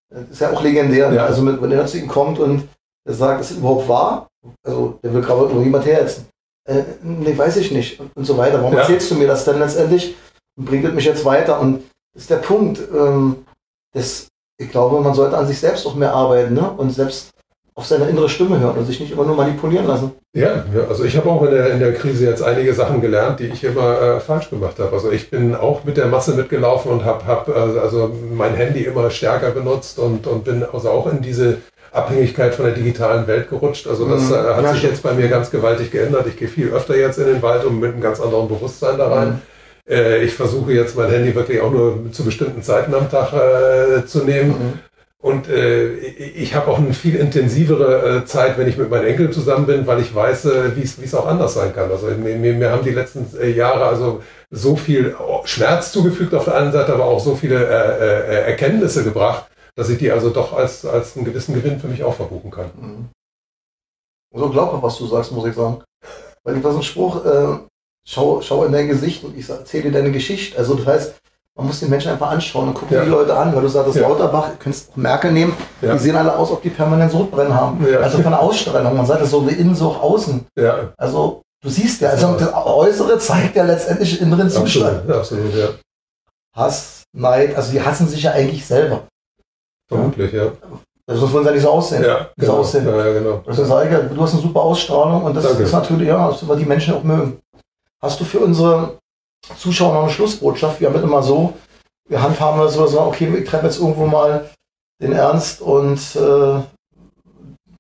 das ist ja auch legendär. Ja. Also mit, wenn er zu ihm kommt und er sagt, ist das überhaupt wahr? Also der will gerade nur jemand herzen. Äh, nee, weiß ich nicht. Und, und so weiter. Warum ja. erzählst du mir das denn letztendlich? Und bringt es mich jetzt weiter? Und das ist der Punkt. Ähm, das ich glaube, man sollte an sich selbst auch mehr arbeiten ne? und selbst auf seine innere Stimme hören und sich nicht immer nur manipulieren lassen. Ja, ja also ich habe auch in der, in der Krise jetzt einige Sachen gelernt, die ich immer äh, falsch gemacht habe. Also ich bin auch mit der Masse mitgelaufen und habe hab, also, also mein Handy immer stärker benutzt und, und bin also auch in diese Abhängigkeit von der digitalen Welt gerutscht. Also das mhm. äh, hat ja, sich jetzt bei mir ganz gewaltig geändert. Ich gehe viel öfter jetzt in den Wald und mit einem ganz anderen Bewusstsein da rein. Mhm. Äh, ich versuche jetzt mein Handy wirklich auch nur zu bestimmten Zeiten am Tag äh, zu nehmen. Mhm. Und äh, ich habe auch eine viel intensivere äh, Zeit, wenn ich mit meinen Enkeln zusammen bin, weil ich weiß, äh, wie es auch anders sein kann. Also mir, mir haben die letzten Jahre also so viel Schmerz zugefügt auf der einen Seite, aber auch so viele Erkenntnisse gebracht, dass ich die also doch als, als einen gewissen Gewinn für mich auch verbuchen kann. Mhm. So glaubhaft, was du sagst, muss ich sagen. Weil ich das ein Spruch, äh, schau, schau in dein Gesicht und ich erzähle dir deine Geschichte. Also das heißt, man muss den Menschen einfach anschauen und gucken ja. die Leute an, weil du sagst, ja. Lauterbach, du könntest auch Merkel nehmen, ja. die sehen alle aus, ob die permanent Sodbrennen haben. Ja. Also von der Ausstrahlung, man sagt das so wie innen, so auch außen. Ja. Also du siehst ja, also das Äußere zeigt ja letztendlich inneren Zustand. Absolut, absolut, ja. Hass, Neid, also die hassen sich ja eigentlich selber. Vermutlich, ja. Das muss man ja nicht so aussehen. Ja, genau. So aussehen. Ja, ja, genau. Das ist, du hast eine super Ausstrahlung und das Danke. ist natürlich, ja, was die Menschen auch mögen. Hast du für unsere Zuschauer noch eine Schlussbotschaft? Wir haben immer so, wir handhaben das so, so okay, ich treffe jetzt irgendwo mal den Ernst und äh,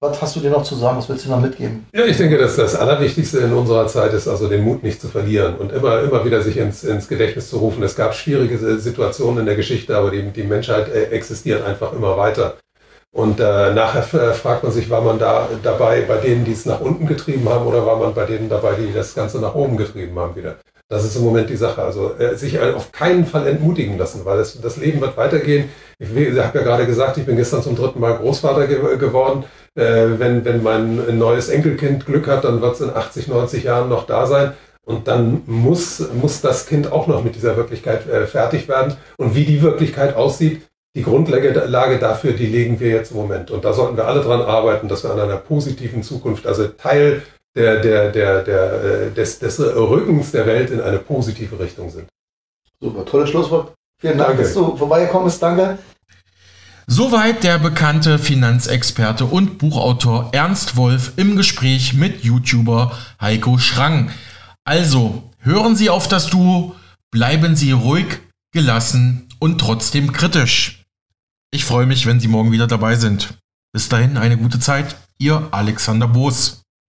was hast du dir noch zu sagen? Was willst du noch mitgeben? Ja, ich denke, dass das Allerwichtigste in unserer Zeit ist, also den Mut nicht zu verlieren und immer, immer wieder sich ins, ins Gedächtnis zu rufen. Es gab schwierige Situationen in der Geschichte, aber die, die Menschheit äh, existiert einfach immer weiter. Und äh, nachher fragt man sich, war man da dabei bei denen, die es nach unten getrieben haben, oder war man bei denen dabei, die das Ganze nach oben getrieben haben wieder? Das ist im Moment die Sache. Also äh, sich auf keinen Fall entmutigen lassen, weil es, das Leben wird weitergehen. Ich, ich habe ja gerade gesagt, ich bin gestern zum dritten Mal Großvater ge geworden. Äh, wenn, wenn mein neues Enkelkind Glück hat, dann wird es in 80, 90 Jahren noch da sein. Und dann muss, muss das Kind auch noch mit dieser Wirklichkeit äh, fertig werden. Und wie die Wirklichkeit aussieht, die Grundlage dafür, die legen wir jetzt im Moment. Und da sollten wir alle dran arbeiten, dass wir an einer positiven Zukunft, also Teil der, der, der, der, äh, des, des Rückens der Welt in eine positive Richtung sind. Super, tolles Schlusswort. Vielen Dank, Danke. dass du vorbeigekommen bist. Danke. Soweit der bekannte Finanzexperte und Buchautor Ernst Wolf im Gespräch mit YouTuber Heiko Schrang. Also, Hören Sie auf das Duo, bleiben Sie ruhig, gelassen und trotzdem kritisch. Ich freue mich, wenn Sie morgen wieder dabei sind. Bis dahin eine gute Zeit. Ihr Alexander Boos.